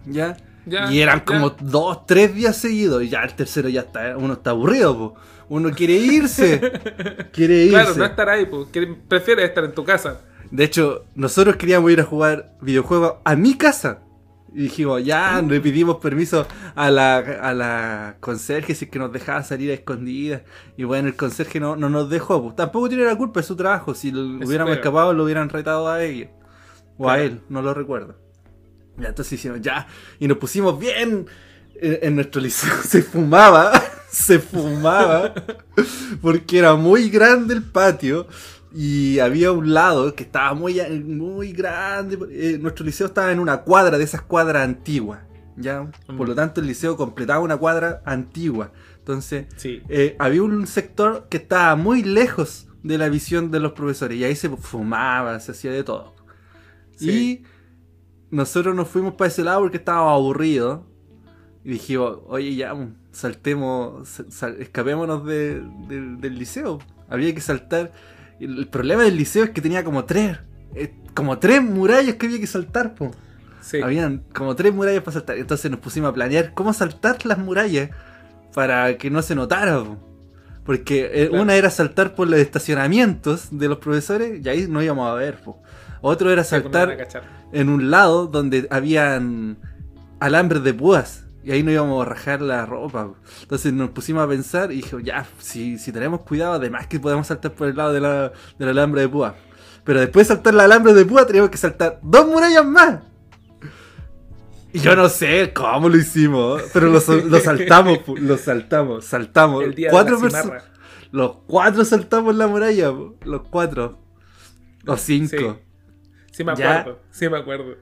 ¿Ya? Ya, y eran ya. como dos, tres días seguidos. Y ya el tercero ya está. Uno está aburrido, po. Uno quiere irse. quiere irse. Claro, no estar ahí, que prefieres estar en tu casa. De hecho, nosotros queríamos ir a jugar videojuegos a mi casa. Y dijimos, ya, le pedimos permiso a la, a la conserje si es que nos dejaba salir a escondidas. Y bueno, el conserje no, no nos dejó. pues. Tampoco tiene la culpa de su trabajo. Si lo Es hubiéramos escapado, lo hubieran retado a ella. O a él, no lo recuerdo. Ya, entonces hicimos, ya. Y nos pusimos bien. En, en nuestro liceo se fumaba. se fumaba. Porque era muy grande el patio. Y había un lado que estaba muy, muy grande. eh, nuestro liceo estaba en una cuadra de esas cuadras antiguas. ¿ya? Por lo tanto, el liceo completaba una cuadra antigua. Entonces, Sí. eh, había un sector que estaba muy lejos de la visión de los profesores. Y ahí se fumaba, se hacía de todo. Sí. Y nosotros nos fuimos para ese lado porque estábamos aburridos. Y dijimos, oye, ya, saltemos, sal- sal- escapémonos de- de- del liceo. Había que saltar. El, problema del liceo es que tenía como tres, eh, como tres murallas que había que saltar, po. Sí. Habían como tres murallas para saltar. Entonces nos pusimos a planear cómo saltar las murallas para que no se notara, po. Porque eh, Claro. una era saltar por los estacionamientos de los profesores y ahí no íbamos a ver, po. Otro era pues, saltar en un lado donde habían alambres de púas. Y ahí no íbamos a rajar la ropa. Entonces nos pusimos a pensar y dije, ya, si, si tenemos cuidado, además que podemos saltar por el lado de la, del alambre de púa. Pero después de saltar el alambre de púa, teníamos que saltar dos murallas más. Y yo no sé cómo lo hicimos, pero lo, lo saltamos, lo saltamos, saltamos. El día de cuatro la perso- cimarra. Los cuatro saltamos la muralla, pu, los cuatro. O cinco. Sí me Ya. acuerdo, sí me acuerdo.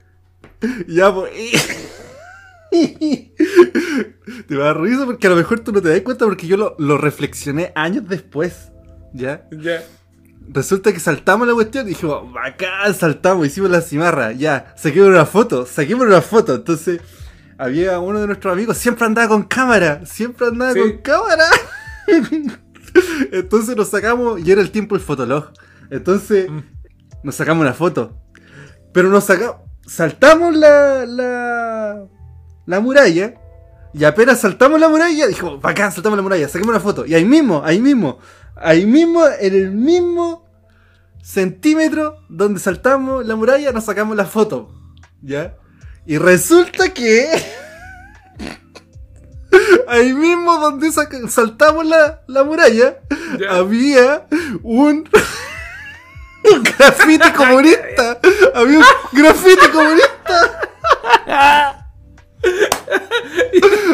Ya, pues. te va a dar risa porque a lo mejor tú no te das cuenta porque yo lo, lo reflexioné años después. ¿Ya? Ya. Resulta que saltamos la cuestión y dijimos, bacán, saltamos, hicimos la cimarra, ya, saquemos una foto, saquemos una foto. Entonces, había uno de nuestros amigos, siempre andaba con cámara, siempre andaba Sí. con cámara. Entonces nos sacamos, y era el tiempo del fotolog. Entonces, Mm. nos sacamos una foto. Pero nos sacamos, saltamos la, la, la muralla. Y apenas saltamos la muralla, dijo, bacán, saltamos la muralla, saquemos una foto. Y ahí mismo, ahí mismo, ahí mismo, en el mismo centímetros donde saltamos la muralla, nos sacamos la foto. ¿Ya? Y resulta que. Ahí mismo donde saltamos la, la muralla, había un. un grafiti comunista. había un grafiti comunista.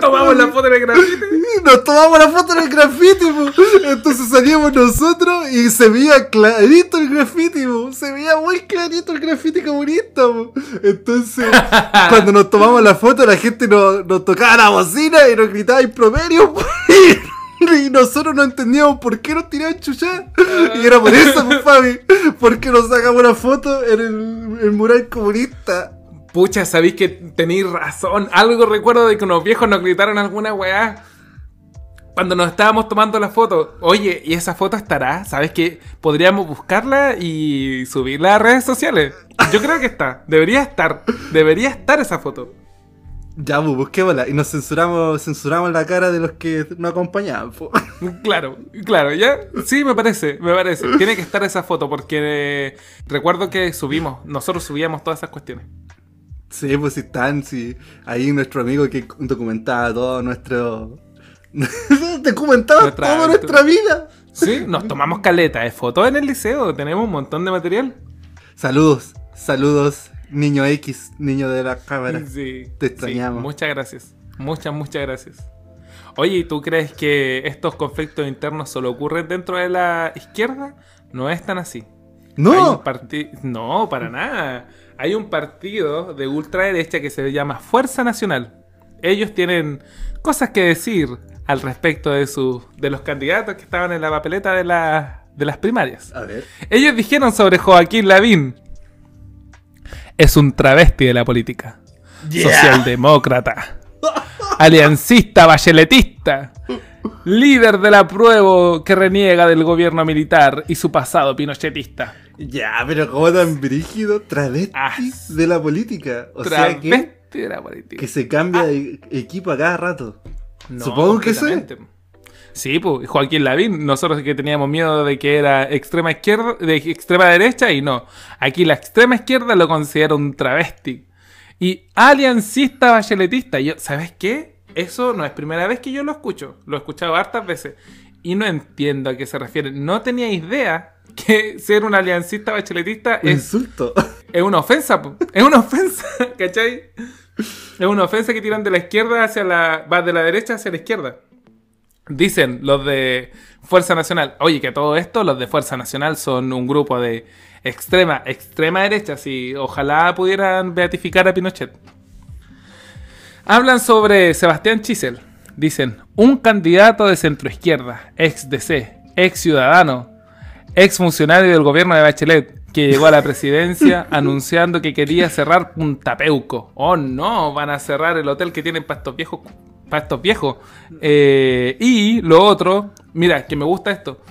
Tomamos la foto en el grafite. Nos tomamos la foto en el graffiti, po. entonces salíamos nosotros y se veía clarito el graffiti, po. se veía muy clarito el graffiti comunista. po. Entonces, cuando nos tomamos la foto, la gente nos, nos tocaba la bocina y nos gritaba improperio. po. Y nosotros no entendíamos por qué nos tiraban chuchá. Y era por eso, Fabi. Porque nos sacamos la foto en el, el mural comunista. Pucha, sabéis que tenéis razón. Algo recuerdo de que unos viejos nos gritaron alguna weá. Cuando nos estábamos tomando la foto. Oye, ¿y esa foto estará? ¿Sabes que podríamos buscarla y subirla a redes sociales? Yo creo que está. Debería estar. Debería estar esa foto. Ya, pues, busquémosla. Y nos censuramos, censuramos la cara de los que nos acompañaban. po. Claro, claro, ya. Sí, me parece, me parece. Tiene que estar esa foto porque eh, recuerdo que subimos, nosotros subíamos todas esas cuestiones. Sí, pues si están, sí. Ahí nuestro amigo que documentaba todo nuestro. documentaba Nuestra toda nuestra vida. Sí, nos tomamos caleta de fotos en el liceo, tenemos un montón de material. Saludos, saludos, niño X, niño de la cámara. Sí, Te sí, extrañamos. muchas gracias. Muchas, muchas gracias. Oye, ¿y tú crees que estos conflictos internos solo ocurren dentro de la izquierda? No es tan así. ¡No! no, para nada. Hay un partido de ultraderecha que se llama Fuerza Nacional. Ellos tienen cosas que decir al respecto de, sus de los candidatos que estaban en la papeleta de, la- de las primarias. A ver. Ellos dijeron sobre Joaquín Lavín. Es un travesti de la política. Socialdemócrata. Aliancista, bacheletista. Líder del apruebo que reniega del gobierno militar y su pasado pinochetista. Ya, pero como tan brígido, travesti Ah. de la política. O sea que, Travesti de la política. que se cambia de equipo a cada rato. No, Supongo que sí. Sí, pues Joaquín Lavín, nosotros que teníamos miedo de que era extrema izquierda, de extrema derecha, y no. Aquí la extrema izquierda lo considera un travesti. Y aliancista bacheletista. Yo, ¿sabes qué? Eso no es primera vez que yo lo escucho. Lo he escuchado hartas veces. Y no entiendo a qué se refiere. No tenía idea que ser un aliancista bacheletista Un es insulto. es una ofensa, po. es una ofensa, ¿cachai? Es una ofensa que tiran de la izquierda hacia la. va de la derecha hacia la izquierda. Dicen los de Fuerza Nacional. Oye, que todo esto, los de Fuerza Nacional son un grupo de extrema, extrema derecha. Si ojalá pudieran beatificar a Pinochet. Hablan sobre Sebastián Chisel. Dicen, un candidato de centroizquierda, ex DC, ex ciudadano, ex funcionario del gobierno de Bachelet, que llegó a la presidencia anunciando que quería cerrar Punta Peuco. Oh no, van a cerrar el hotel que tienen para estos viejos. Para estos viejos. Eh, y lo otro, mira, que me gusta esto.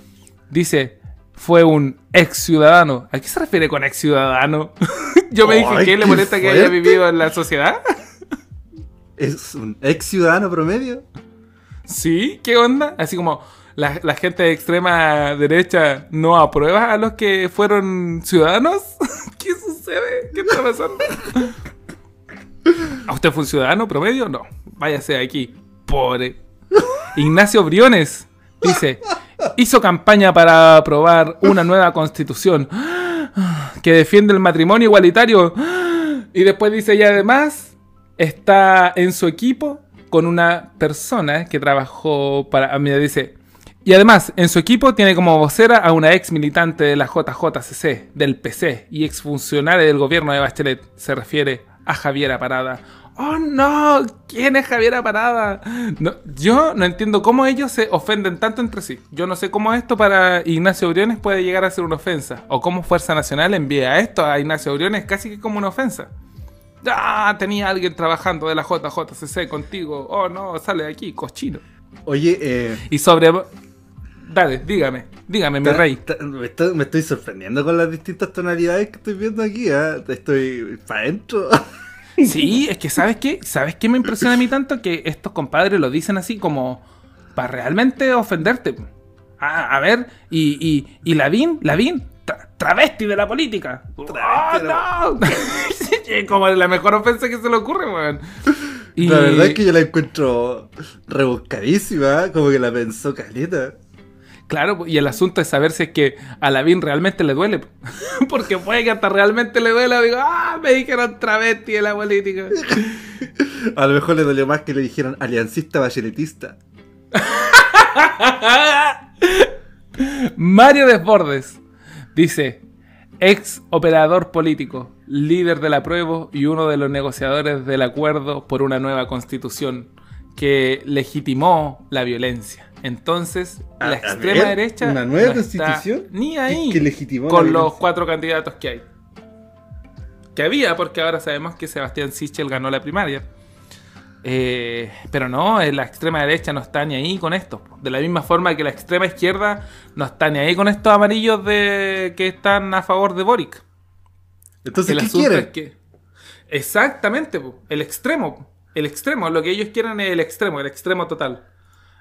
Dice, fue un ex ciudadano. ¿A qué se refiere con ex ciudadano? Yo me dije que le qué molesta que haya vivido en la sociedad. ¿Es un ex ciudadano promedio? Sí, ¿qué onda? Así como la, gente de extrema derecha no aprueba a los que fueron ciudadanos. ¿Qué sucede? ¿Qué está pasando? ¿A usted fue un ciudadano promedio? No. Váyase aquí. Pobre. Ignacio Briones dice: hizo campaña para aprobar una nueva constitución que defiende el matrimonio igualitario. Y después dice: y además está en su equipo con una persona que trabajó para. ah, Mira, dice. Y además, en su equipo tiene como vocera a una ex militante de la JJCC, del PC, y ex funcionaria del gobierno de Bachelet. Se refiere a Javiera Parada. ¡Oh no! ¿Quién es Javiera Parada? No, yo no entiendo cómo ellos se ofenden tanto entre sí. Yo no sé cómo esto para Ignacio Briones puede llegar a ser una ofensa. O cómo Fuerza Nacional envía esto a Ignacio Briones casi que como una ofensa. Ah, tenía alguien trabajando de la JJCC contigo. Oh no, sale de aquí, cochino. Oye, eh. Y sobre. Dale, dígame, dígame, mi rey. me, estoy, me estoy sorprendiendo con las distintas tonalidades que estoy viendo aquí, ¿ah? Estoy para adentro. Sí, es que ¿sabes qué? ¿Sabes qué me impresiona a mí tanto? Que estos compadres lo dicen así como para realmente ofenderte. Ah, a ver, y, y, y Lavín, Lavín, tra- travesti de la política. ¡Ah, no! Como la mejor ofensa que se le ocurre, weón. Y- La verdad es que yo la encuentro rebuscadísima, como que la pensó caleta. Claro, pues, y el asunto es saber si es que a Lavín realmente le duele. Porque puede que hasta realmente le duela. Digo, ah, me dijeron travesti de la política. A lo mejor le dolió más que le dijeron aliancista bacheletista. Mario Desbordes dice: ex operador político, líder del apruebo y uno de los negociadores del acuerdo por una nueva constitución que legitimó la violencia. Entonces, A- la a extrema ver, derecha ¿una nueva no está constitución? ni ¿Qué- ahí qué legitimó con los violencia? cuatro candidatos que hay. Que había, porque ahora sabemos que Sebastián Sichel ganó la primaria. Eh, pero no, eh, la extrema derecha no está ni ahí con esto. De la misma forma que la extrema izquierda no está ni ahí con estos amarillos de que están a favor de Boric. Entonces, el ¿qué quieren? es que. Exactamente, po, el extremo. El extremo. Lo que ellos quieren es el extremo, el extremo total.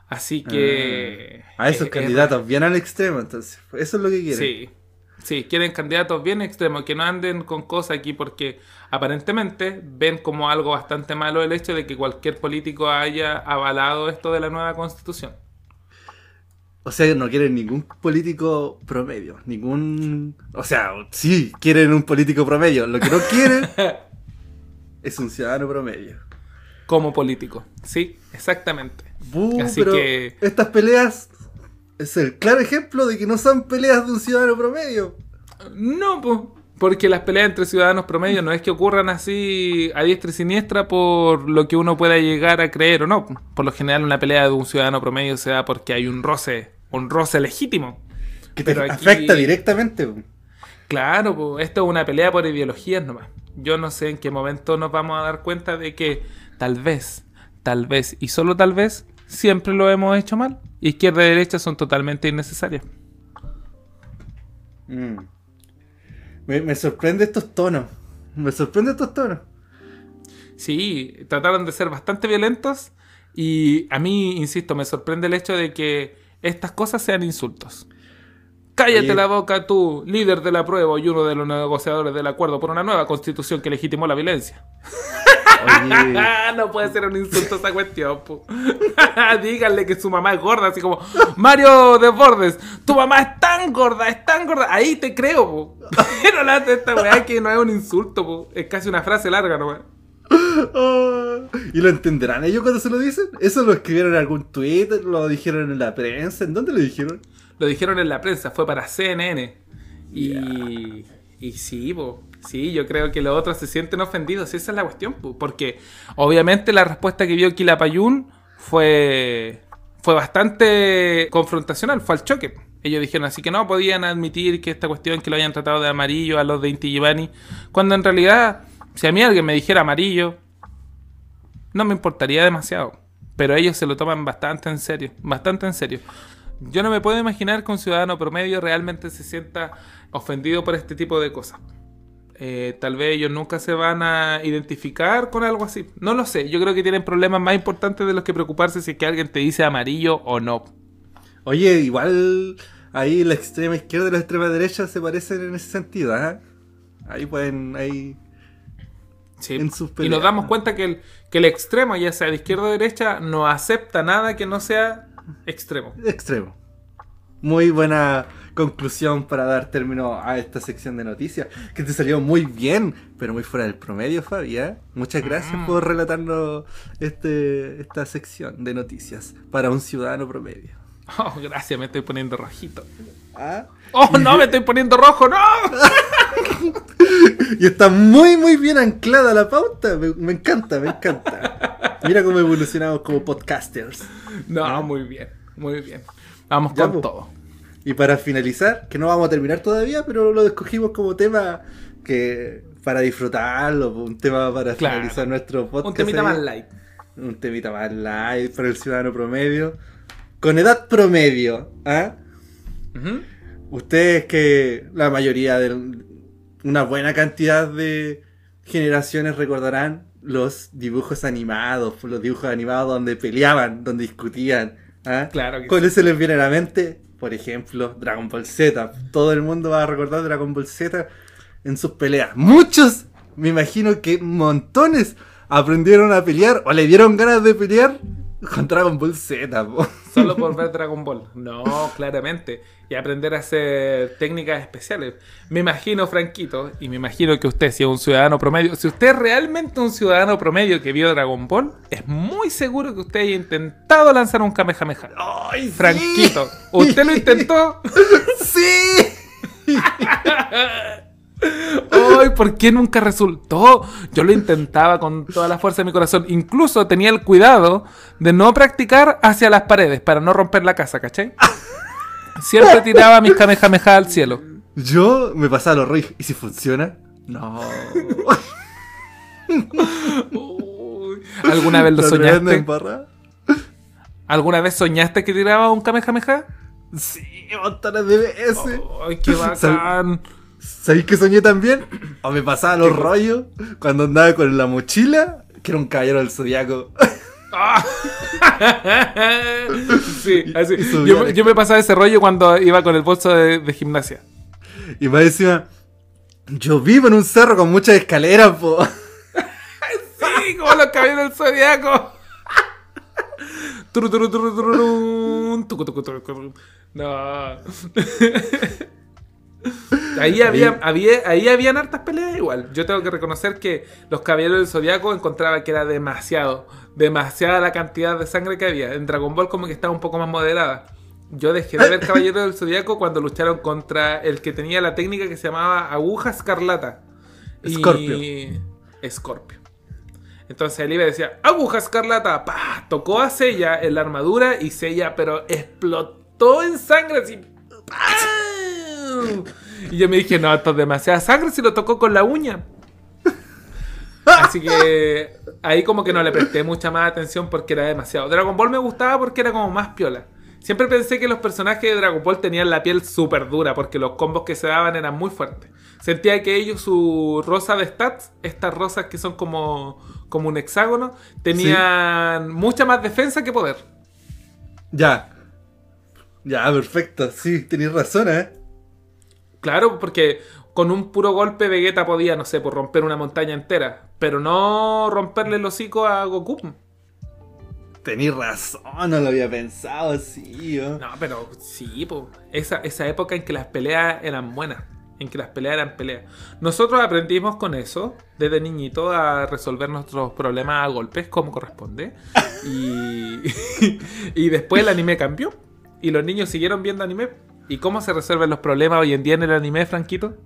Así que. A esos eh, candidatos, bien al extremo, entonces. Eso es lo que eh, quieren. Sí. Sí, quieren candidatos bien extremos, que no anden con cosas aquí porque aparentemente ven como algo bastante malo el hecho de que cualquier político haya avalado esto de la nueva constitución. O sea, no quieren ningún político promedio. Ningún. O sea, sí, quieren un político promedio. Lo que no quieren es un ciudadano promedio. Como político. Sí, exactamente. Así pero que- estas peleas es el claro ejemplo de que no son peleas de un ciudadano promedio. No, pues. Porque las peleas entre ciudadanos promedio no es que ocurran así a diestra y siniestra por lo que uno pueda llegar a creer o no. Por lo general, una pelea de un ciudadano promedio se da porque hay un roce, un roce legítimo. Que te Pero aquí- afecta directamente. Claro, esto es una pelea por ideologías nomás. Yo no sé en qué momento nos vamos a dar cuenta de que tal vez, tal vez y solo tal vez siempre lo hemos hecho mal. Izquierda y derecha son totalmente innecesarias. Mm. Me, me sorprende estos tonos. Me sorprende estos tonos. Sí, trataron de ser bastante violentos y a mí, insisto, me sorprende el hecho de que estas cosas sean insultos. Cállate Oye. la boca tú, líder del apruebo y uno de los negociadores del acuerdo por una nueva constitución que legitimó la violencia. Oye, no puede ser un insulto esa cuestión, po. Díganle que su mamá es gorda, así como Mario Desbordes, tu mamá es tan gorda, es tan gorda, ahí te creo, po. Pero la de esta weá que no es un insulto, po. es casi una frase larga, ¿no? weá? ah, ¿Y lo entenderán ellos cuando se lo dicen? ¿Eso lo escribieron en algún Twitter? ¿Lo dijeron en la prensa? ¿En dónde lo dijeron? Lo dijeron en la prensa, fue para CNN. Y, y sí, po, sí, yo creo que los otros se sienten ofendidos. Esa es la cuestión, po, porque obviamente la respuesta que vio Quilapayún fue, fue bastante confrontacional, fue al choque. Ellos dijeron así que no podían admitir que esta cuestión que lo hayan tratado de amarillo a los de Inti Givani, cuando en realidad, si a mí alguien me dijera amarillo, no me importaría demasiado. Pero ellos se lo toman bastante en serio, bastante en serio. Yo no me puedo imaginar que un ciudadano promedio realmente se sienta ofendido por este tipo de cosas. Eh, tal vez ellos nunca se van a identificar con algo así. No lo sé. Yo creo que tienen problemas más importantes de los que preocuparse si es que alguien te dice amarillo o no. Oye, igual ahí la extrema izquierda y la extrema derecha se parecen en ese sentido, ¿ah? Ahí pueden, ahí... Sí. En sus Y nos damos cuenta que el, que el extremo, ya sea de izquierda o derecha, no acepta nada que no sea extremo. Extremo. Muy buena conclusión para dar término a esta sección de noticias. Que te salió muy bien, pero muy fuera del promedio, Fabi. ¿eh? Muchas gracias Mm. por relatarnos este, esta sección de noticias para un ciudadano promedio. Oh, gracias, me estoy poniendo rojito. ¿Ah? Oh, no, me estoy poniendo rojo, no. Y está muy, muy bien anclada la pauta. Me, me encanta, me encanta. Mira cómo evolucionamos como podcasters. No, muy bien, muy bien. Vamos Ya, con po. todo. Y para finalizar, que no vamos a terminar todavía, pero lo escogimos como tema que para disfrutarlo, un tema para Claro. finalizar nuestro podcast. Un temita más light. Un temita más light para el ciudadano promedio. Con edad promedio, ¿ah? Ustedes que la mayoría de una buena cantidad de generaciones recordarán los dibujos animados, los dibujos animados donde peleaban, donde discutían. ¿ah? Claro que ¿Cuáles se les viene a la mente por ejemplo, Dragon Ball Z. Todo el mundo va a recordar Dragon Ball Z en sus peleas. Muchos, me imagino que montones, aprendieron a pelear o le dieron ganas de pelear con Dragon Ball Z. po. Solo por ver Dragon Ball. No, claramente. Y aprender a hacer técnicas especiales. Me imagino, Franquito, y me imagino que usted, si es un ciudadano promedio, si usted es realmente un ciudadano promedio que vio Dragon Ball, es muy seguro que usted haya intentado lanzar un Kamehameha. ¡Ay, sí! Franquito, ¿usted lo intentó? ¡Sí! Ay, ¿por qué nunca resultó? Yo lo intentaba con toda la fuerza de mi corazón. Incluso tenía el cuidado de no practicar hacia las paredes para no romper la casa, ¿cachai? Siempre tiraba mis kamehameha al cielo. Yo me pasaba los rollos. ¿Y si funciona? No. ¿Alguna vez lo ¿La tremenda soñaste? ¿Alguna vez soñaste que tiraba un kamehameha? Sí, montones de veces. Ay, qué bacán. ¿Sabéis que soñé también? O me pasaba los rollos cuando andaba con la mochila, que era un caballero del zodiaco. Ah. sí, así. Yo, me pasaba ese rollo cuando iba con el bolso de, de gimnasia. Y más encima, yo vivo en un cerro con muchas escaleras, po. Sí, como los caballeros del zodiaco. No. Ahí había, había, ahí habían hartas peleas igual. Yo tengo que reconocer que los caballeros del zodiaco encontraba que era demasiado, demasiada la cantidad de sangre que había. En Dragon Ball como que estaba un poco más moderada. Yo dejé de ver Caballeros del Zodiaco cuando lucharon contra el que tenía la técnica que se llamaba Aguja Escarlata. Y- Escorpio. Escorpio. Entonces el Ibe decía, aguja escarlata, pa, tocó a Sella en la armadura y Sella, pero explotó en sangre así. ¡pam! Y yo me dije, no, esto es demasiada sangre si lo tocó con la uña. Así que ahí como que no le presté mucha más atención porque era demasiado. Dragon Ball me gustaba porque era como más piola. Siempre pensé que los personajes de Dragon Ball tenían la piel súper dura porque los combos que se daban eran muy fuertes. Sentía que ellos, su rosa de stats, estas rosas que son como, como un hexágono, tenían mucha más defensa que poder. Ya. Ya, perfecto. Sí, tenéis razón, ¿eh? Claro, porque con un puro golpe Vegeta podía, no sé, por romper una montaña entera, pero no romperle el hocico a Goku. Tenéis razón, no lo había pensado así, ¿eh? No, pero sí, po. Esa, esa época en que las peleas eran buenas. En que las peleas eran peleas. Nosotros aprendimos con eso, desde niñito, a resolver nuestros problemas a golpes como corresponde. Y, y después el anime cambió. Y los niños siguieron viendo anime. ¿Y cómo se resuelven los problemas hoy en día en el anime, Franquito?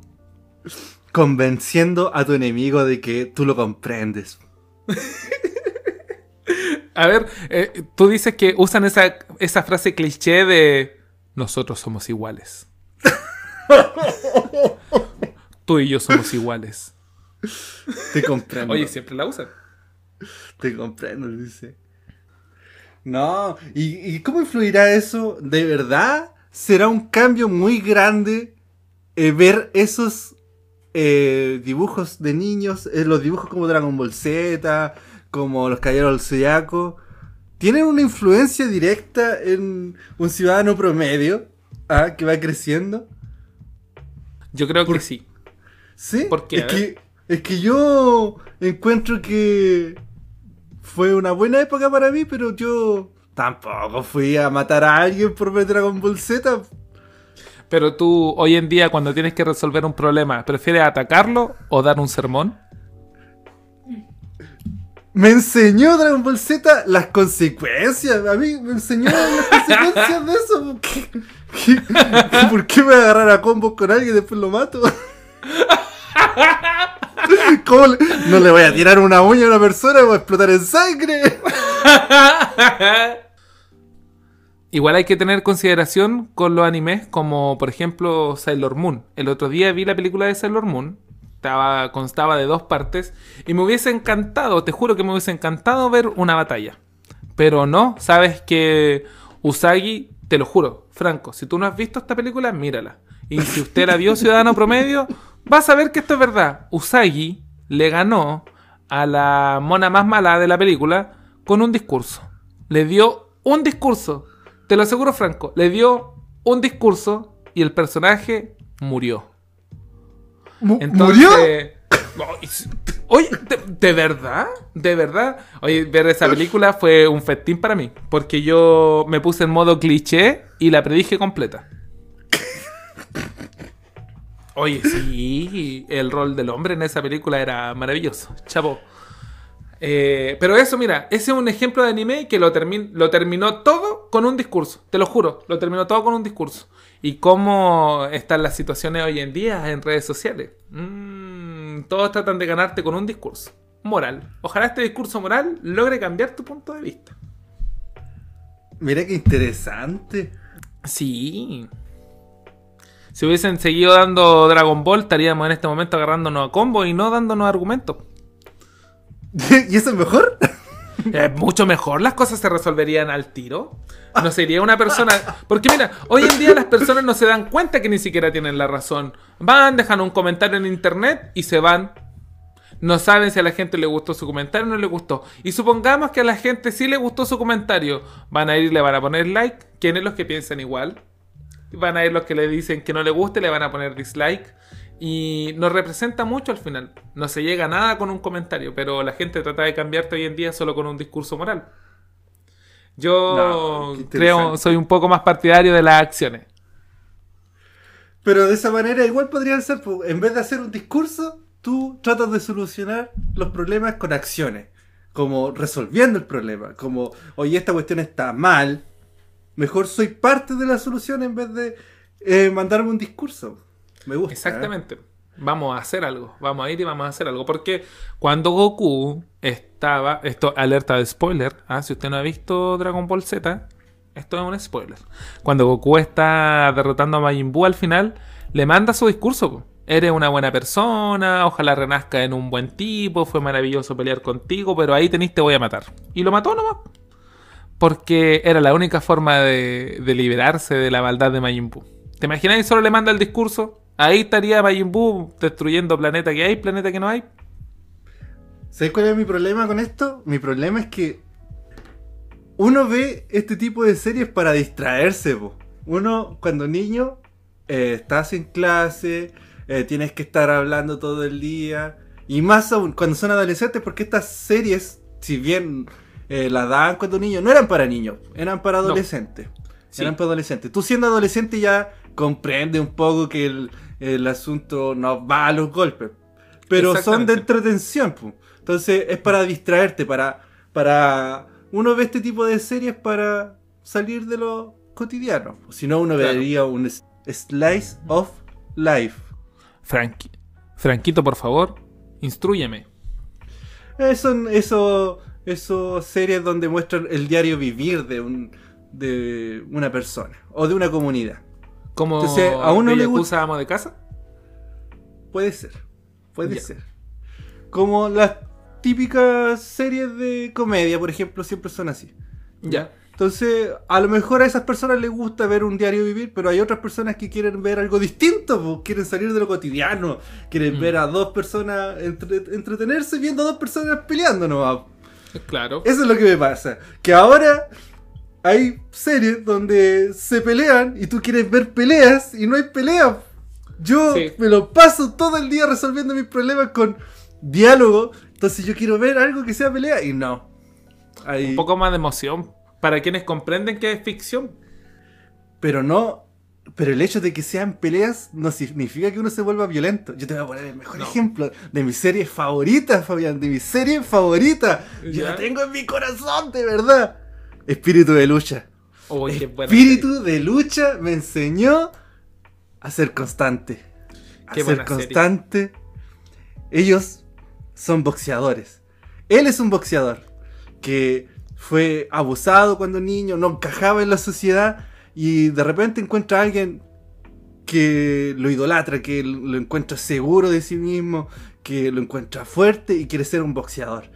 Convenciendo a tu enemigo de que tú lo comprendes. A ver, eh, tú dices que usan esa, esa frase cliché de nosotros somos iguales. Tú y yo somos iguales. Te comprendo. Oye, siempre la usan. Te comprendo, dice. No, ¿y, y cómo influirá eso? ¿De verdad será un cambio muy grande eh, ver esos eh, dibujos de niños, eh, los dibujos como Dragon Ball Z, como los Caballeros del Zodiaco? ¿Tienen una influencia directa en un ciudadano promedio ah, que va creciendo? Yo creo que sí. ¿Sí? ¿Por qué? Es que, es que yo encuentro que fue una buena época para mí, pero yo tampoco fui a matar a alguien por ver Dragon Ball Z. Pero tú, hoy en día, cuando tienes que resolver un problema, ¿prefieres atacarlo o dar un sermón? Me enseñó Dragon Ball Z las consecuencias. A mí me enseñó las consecuencias de eso. ¿Qué, qué- por qué me voy a agarrar a combos con alguien y después lo mato? ¿Cómo le- no le voy a tirar una uña a una persona y voy a explotar en sangre? Igual hay que tener consideración con los animes, como por ejemplo Sailor Moon. El otro día vi la película de Sailor Moon. Estaba, constaba de dos partes. Y me hubiese encantado, te juro que me hubiese encantado ver una batalla. Pero no, sabes que Usagi, te lo juro, Franco, si tú no has visto esta película, mírala. Y si usted la vio, ciudadano promedio, vas a ver que esto es verdad. Usagi le ganó a la mona más mala de la película con un discurso. Le dio un discurso. Te lo aseguro, Franco. Le dio un discurso y el personaje murió. Mu- Entonces, ¿Murió? Oye, ¿de, de verdad? ¿De verdad? Oye, ver esa película fue un festín para mí. Porque yo me puse en modo cliché y la predije completa. Oye, sí, el rol del hombre en esa película era maravilloso. Chavo. Eh, pero eso, mira, ese es un ejemplo de anime que lo, termin- lo terminó todo con un discurso. Te lo juro, lo terminó todo con un discurso. Y cómo están las situaciones hoy en día en redes sociales. Mm, todos tratan de ganarte con un discurso moral. Ojalá este discurso moral logre cambiar tu punto de vista. Mira qué interesante. Sí. Si hubiesen seguido dando Dragon Ball, estaríamos en este momento agarrándonos a combo y no dándonos argumentos. ¿Y eso es mejor? Eh, mucho mejor las cosas se resolverían al tiro. No sería una persona. Porque mira, hoy en día las personas no se dan cuenta que ni siquiera tienen la razón. Van, dejan un comentario en internet y se van. No saben si a la gente le gustó su comentario o no le gustó. Y supongamos que a la gente sí le gustó su comentario. Van a ir, le van a poner like. ¿Quiénes los que piensan igual? Van a ir los que le dicen que no le guste, le van a poner dislike. Y nos representa mucho al final. No se llega a nada con un comentario, pero la gente trata de cambiarte hoy en día solo con un discurso moral. Yo No, creo, soy un poco más partidario de las acciones. Pero de esa manera igual podrían ser, po, en vez de hacer un discurso, tú tratas de solucionar los problemas con acciones. Como resolviendo el problema. Como, oye, esta cuestión está mal. Mejor soy parte de la solución en vez de eh, mandarme un discurso. Me gusta. ¿eh? Exactamente. Vamos a hacer algo. Vamos a ir y vamos a hacer algo. Porque cuando Goku estaba. Esto, alerta de spoiler. ¿ah? Si usted no ha visto Dragon Ball Z, esto es un spoiler. Cuando Goku está derrotando a Majin Buu al final, le manda su discurso. Eres una buena persona, ojalá renazca en un buen tipo, fue maravilloso pelear contigo, pero ahí tenés te voy a matar. Y lo mató nomás. Porque era la única forma de, de liberarse de la maldad de Majin Buu. ¿Te imaginas? Y solo le manda el discurso. Ahí estaría Majin Buu destruyendo planeta que hay, planeta que no hay. ¿Sabes cuál es mi problema con esto? Mi problema es que uno ve este tipo de series para distraerse. po. Uno, cuando niño, eh, estás en clase, eh, tienes que estar hablando todo el día. Y más aún, cuando son adolescentes, porque estas series, si bien eh, las daban cuando niños, no eran para niños, eran para adolescentes. Sí. Eran para adolescentes. Tú siendo adolescente ya comprendes un poco que el, el asunto no va a los golpes. Pero son de entretención. pu. Entonces es para distraerte, para, para... Uno ve este tipo de series para salir de lo cotidiano. Si no, uno Claro. vería un slice of life. Franqui- Franquito, por favor, instrúyeme. Eh, son eso, eso series donde muestran el diario vivir de, un, de una persona o de una comunidad. Como Entonces, a uno le gusta- amo de casa. Puede ser. Puede ser. Como las típicas series de comedia, por ejemplo, siempre son así. Ya. Entonces, a lo mejor a esas personas les gusta ver un diario vivir, pero hay otras personas que quieren ver algo distinto, quieren salir de lo cotidiano, quieren Mm. ver a dos personas entre- entretenerse viendo a dos personas peleando nomás. Claro. Eso es lo que me pasa. Que ahora hay series donde se pelean y tú quieres ver peleas y no hay peleas. Yo Sí. me lo paso todo el día resolviendo mis problemas con diálogo. Entonces yo quiero ver algo que sea pelea y no. Hay- Un poco más de emoción. Para quienes comprenden que es ficción. Pero no. Pero el hecho de que sean peleas no significa que uno se vuelva violento. Yo te voy a poner el mejor No. ejemplo de mi serie favorita, Fabián. De mi serie favorita. Yo Ya. la tengo en mi corazón, de verdad. Espíritu de lucha. Buena Espíritu de lucha me enseñó a ser constante. A Qué ser serie. constante. Ellos son boxeadores. Él es un boxeador que fue abusado cuando niño, no encajaba en la sociedad y de repente encuentra a alguien que lo idolatra, que lo encuentra seguro de sí mismo, que lo encuentra fuerte y quiere ser un boxeador.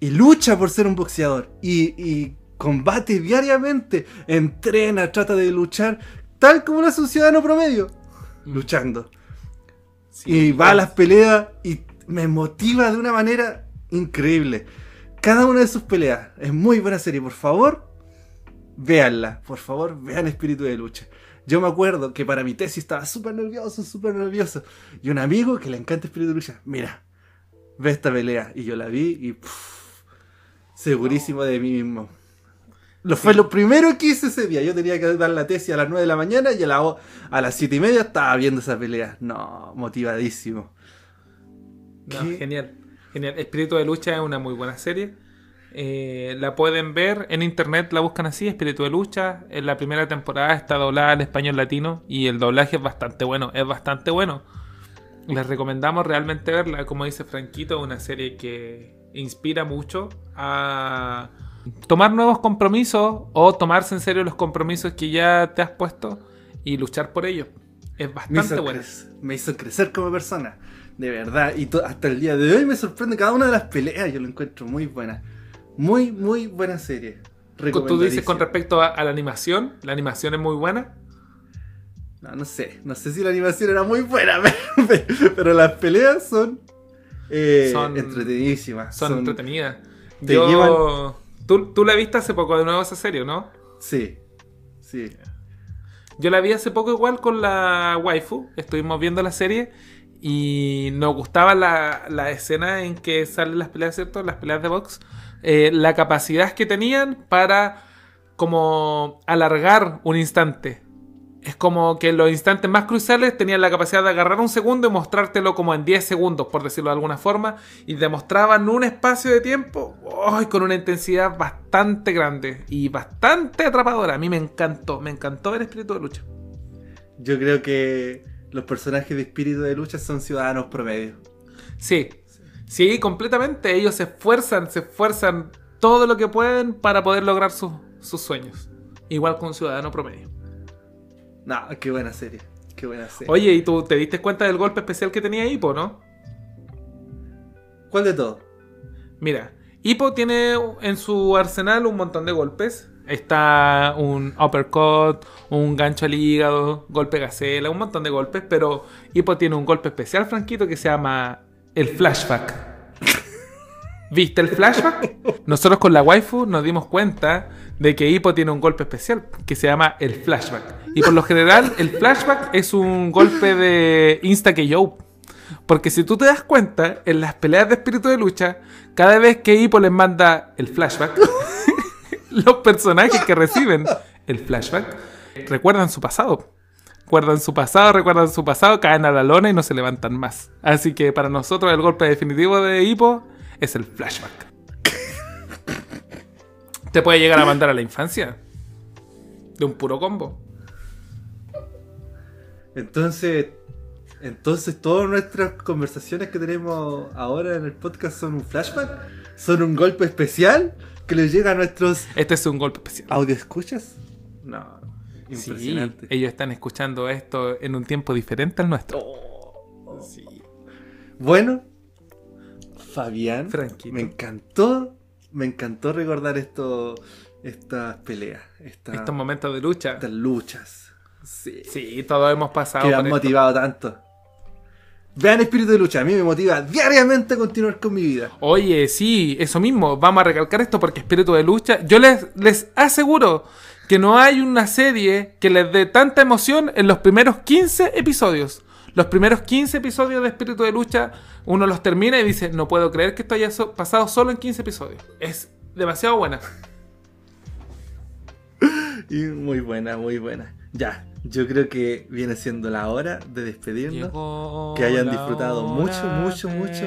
Y lucha por ser un boxeador. Y, y combate diariamente, entrena, trata de luchar, tal como lo hace un ciudadano promedio, luchando. Sí, y va a las peleas y me motiva de una manera increíble. Cada una de sus peleas es muy buena serie, por favor, véanla, por favor, vean Espíritu de Lucha. Yo me acuerdo que para mi tesis estaba súper nervioso, súper nervioso. Y un amigo que le encanta Espíritu de Lucha, mira, ve esta pelea. Y yo la vi y pff, segurísimo de mí mismo. Lo fue lo primero que hice ese día. Yo tenía que dar la tesis a las 9 de la mañana y a, la, a las 7 y media estaba viendo esa pelea. No, motivadísimo. No, ¿Qué? genial. Genial. Espíritu de Lucha es una muy buena serie. Eh, la pueden ver en internet, la buscan así, Espíritu de Lucha. En la primera temporada está doblada al español latino y el doblaje es bastante bueno, es bastante bueno. Les recomendamos realmente verla, como dice Franquito, una serie que inspira mucho a tomar nuevos compromisos o tomarse en serio los compromisos que ya te has puesto y luchar por ellos. Es bastante crecer, me hizo crecer como persona. De verdad. Y hasta el día de hoy me sorprende cada una de las peleas. Yo lo encuentro muy buena. Muy, muy buena serie. Tú dices con respecto a, a la animación, la animación es muy buena. No, no sé. No sé si la animación era muy buena. Pero, pero las peleas son, eh, Son- entretenidísimas. Son, entretenidas. te Yo, llevan- ¿tú, tú la viste hace poco de nuevo esa serie, ¿no? Sí. Sí. Yo la vi hace poco igual con la waifu. Estuvimos viendo la serie y nos gustaba la, la escena en que salen las peleas, ¿cierto? Las peleas de box. Eh, la capacidad que tenían para como alargar un instante. Es como que en los instantes más cruciales tenían la capacidad de agarrar un segundo y mostrártelo como en 10 segundos, por decirlo de alguna forma, y demostraban un espacio de tiempo con una intensidad bastante grande y bastante atrapadora. A mí me encantó, me encantó ver Espíritu de Lucha. Yo creo que los personajes de espíritu de lucha son ciudadanos promedio. Sí, sí, completamente. Ellos se esfuerzan, se esfuerzan todo lo que pueden para poder lograr sus, sus sueños. Igual con un ciudadano promedio. No, qué buena serie. Qué buena serie. Oye, ¿y tú te diste cuenta del golpe especial que tenía Hippo, no? ¿Cuál de todos? Mira, Hippo tiene en su arsenal un montón de golpes. Está un uppercut, un gancho al hígado, golpe gacela, un montón de golpes, pero Hippo tiene un golpe especial, Franquito, que se llama el flashback. ¿Viste el flashback? Nosotros con la waifu nos dimos cuenta de que Hippo tiene un golpe especial que se llama el flashback. Y por lo general, el flashback es un golpe de insta KO. Porque si tú te das cuenta, en las peleas de espíritu de lucha, cada vez que Hippo les manda el flashback, los personajes que reciben el flashback recuerdan su pasado. Recuerdan su pasado, recuerdan su pasado, caen a la lona y no se levantan más. Así que para nosotros el golpe definitivo de Hippo es el flashback. Te puede llegar a mandar a la infancia. De un puro combo. Entonces, entonces todas nuestras conversaciones que tenemos ahora en el podcast son un flashback, son un golpe especial que les llega a nuestros Este es un golpe especial. audio escuchas. No, Sí, impresionante. ellos están escuchando esto en un tiempo diferente al nuestro. Bueno, Fabián, Franquito. me encantó, me encantó recordar esto, estas peleas, esta- Estos momentos de lucha. estas luchas. Sí. Sí, todos hemos pasado que han esto. motivado tanto. Vean Espíritu de Lucha, a mí me motiva diariamente a continuar con mi vida. Oye, sí, eso mismo. Vamos a recalcar esto porque Espíritu de Lucha. Yo les, les aseguro que no hay una serie que les dé tanta emoción en los primeros 15 episodios. Los primeros 15 episodios de Espíritu de Lucha, uno los termina y dice, no puedo creer que esto haya pasado solo en 15 episodios. Es demasiado buena. Y muy buena, muy buena. Ya, yo creo que viene siendo la hora de despedirnos. Que hayan disfrutado mucho, mucho, mucho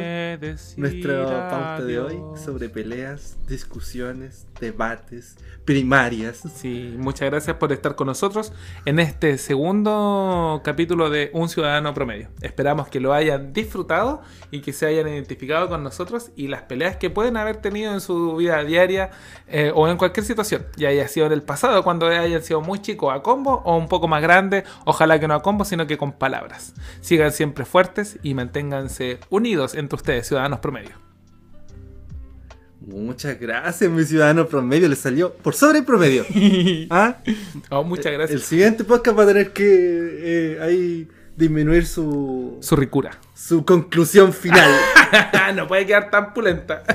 Nuestra pauta de hoy sobre peleas, discusiones, debates, primarias. Sí, muchas gracias por estar con nosotros en este segundo capítulo de Un Ciudadano Promedio. Esperamos que lo hayan disfrutado y que se hayan identificado con nosotros y las peleas que pueden haber tenido en su vida diaria eh, o en cualquier situación, ya haya sido en el pasado, cuando hayan sido muy chicos a combo o un poco más grandes, ojalá que no a combo, sino que con palabras. Sigan siempre fuertes y manténganse unidos entre ustedes, ciudadanos promedio. Muchas gracias, mi ciudadano promedio. Le salió por sobre el promedio. ¿Ah? Oh, muchas El gracias. siguiente podcast va a tener que eh, ahí disminuir su, Su ricura. su conclusión final. no puede quedar tan pulenta.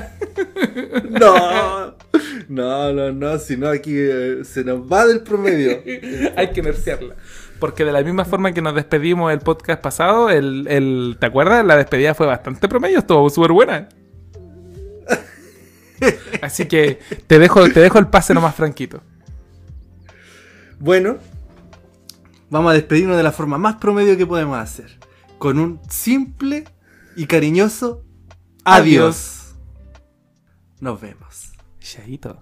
No, no, no, no, si no aquí eh, se nos va del promedio. Hay que nerciarla. Porque de la misma forma que nos despedimos el podcast pasado, el, el- ¿te acuerdas? La despedida fue bastante promedio, estuvo súper buena. Así que te dejo, te dejo el pase nomás franquito. Bueno, vamos a despedirnos de la forma más promedio que podemos hacer. Con un simple y cariñoso adiós. Nos vemos. 写一等。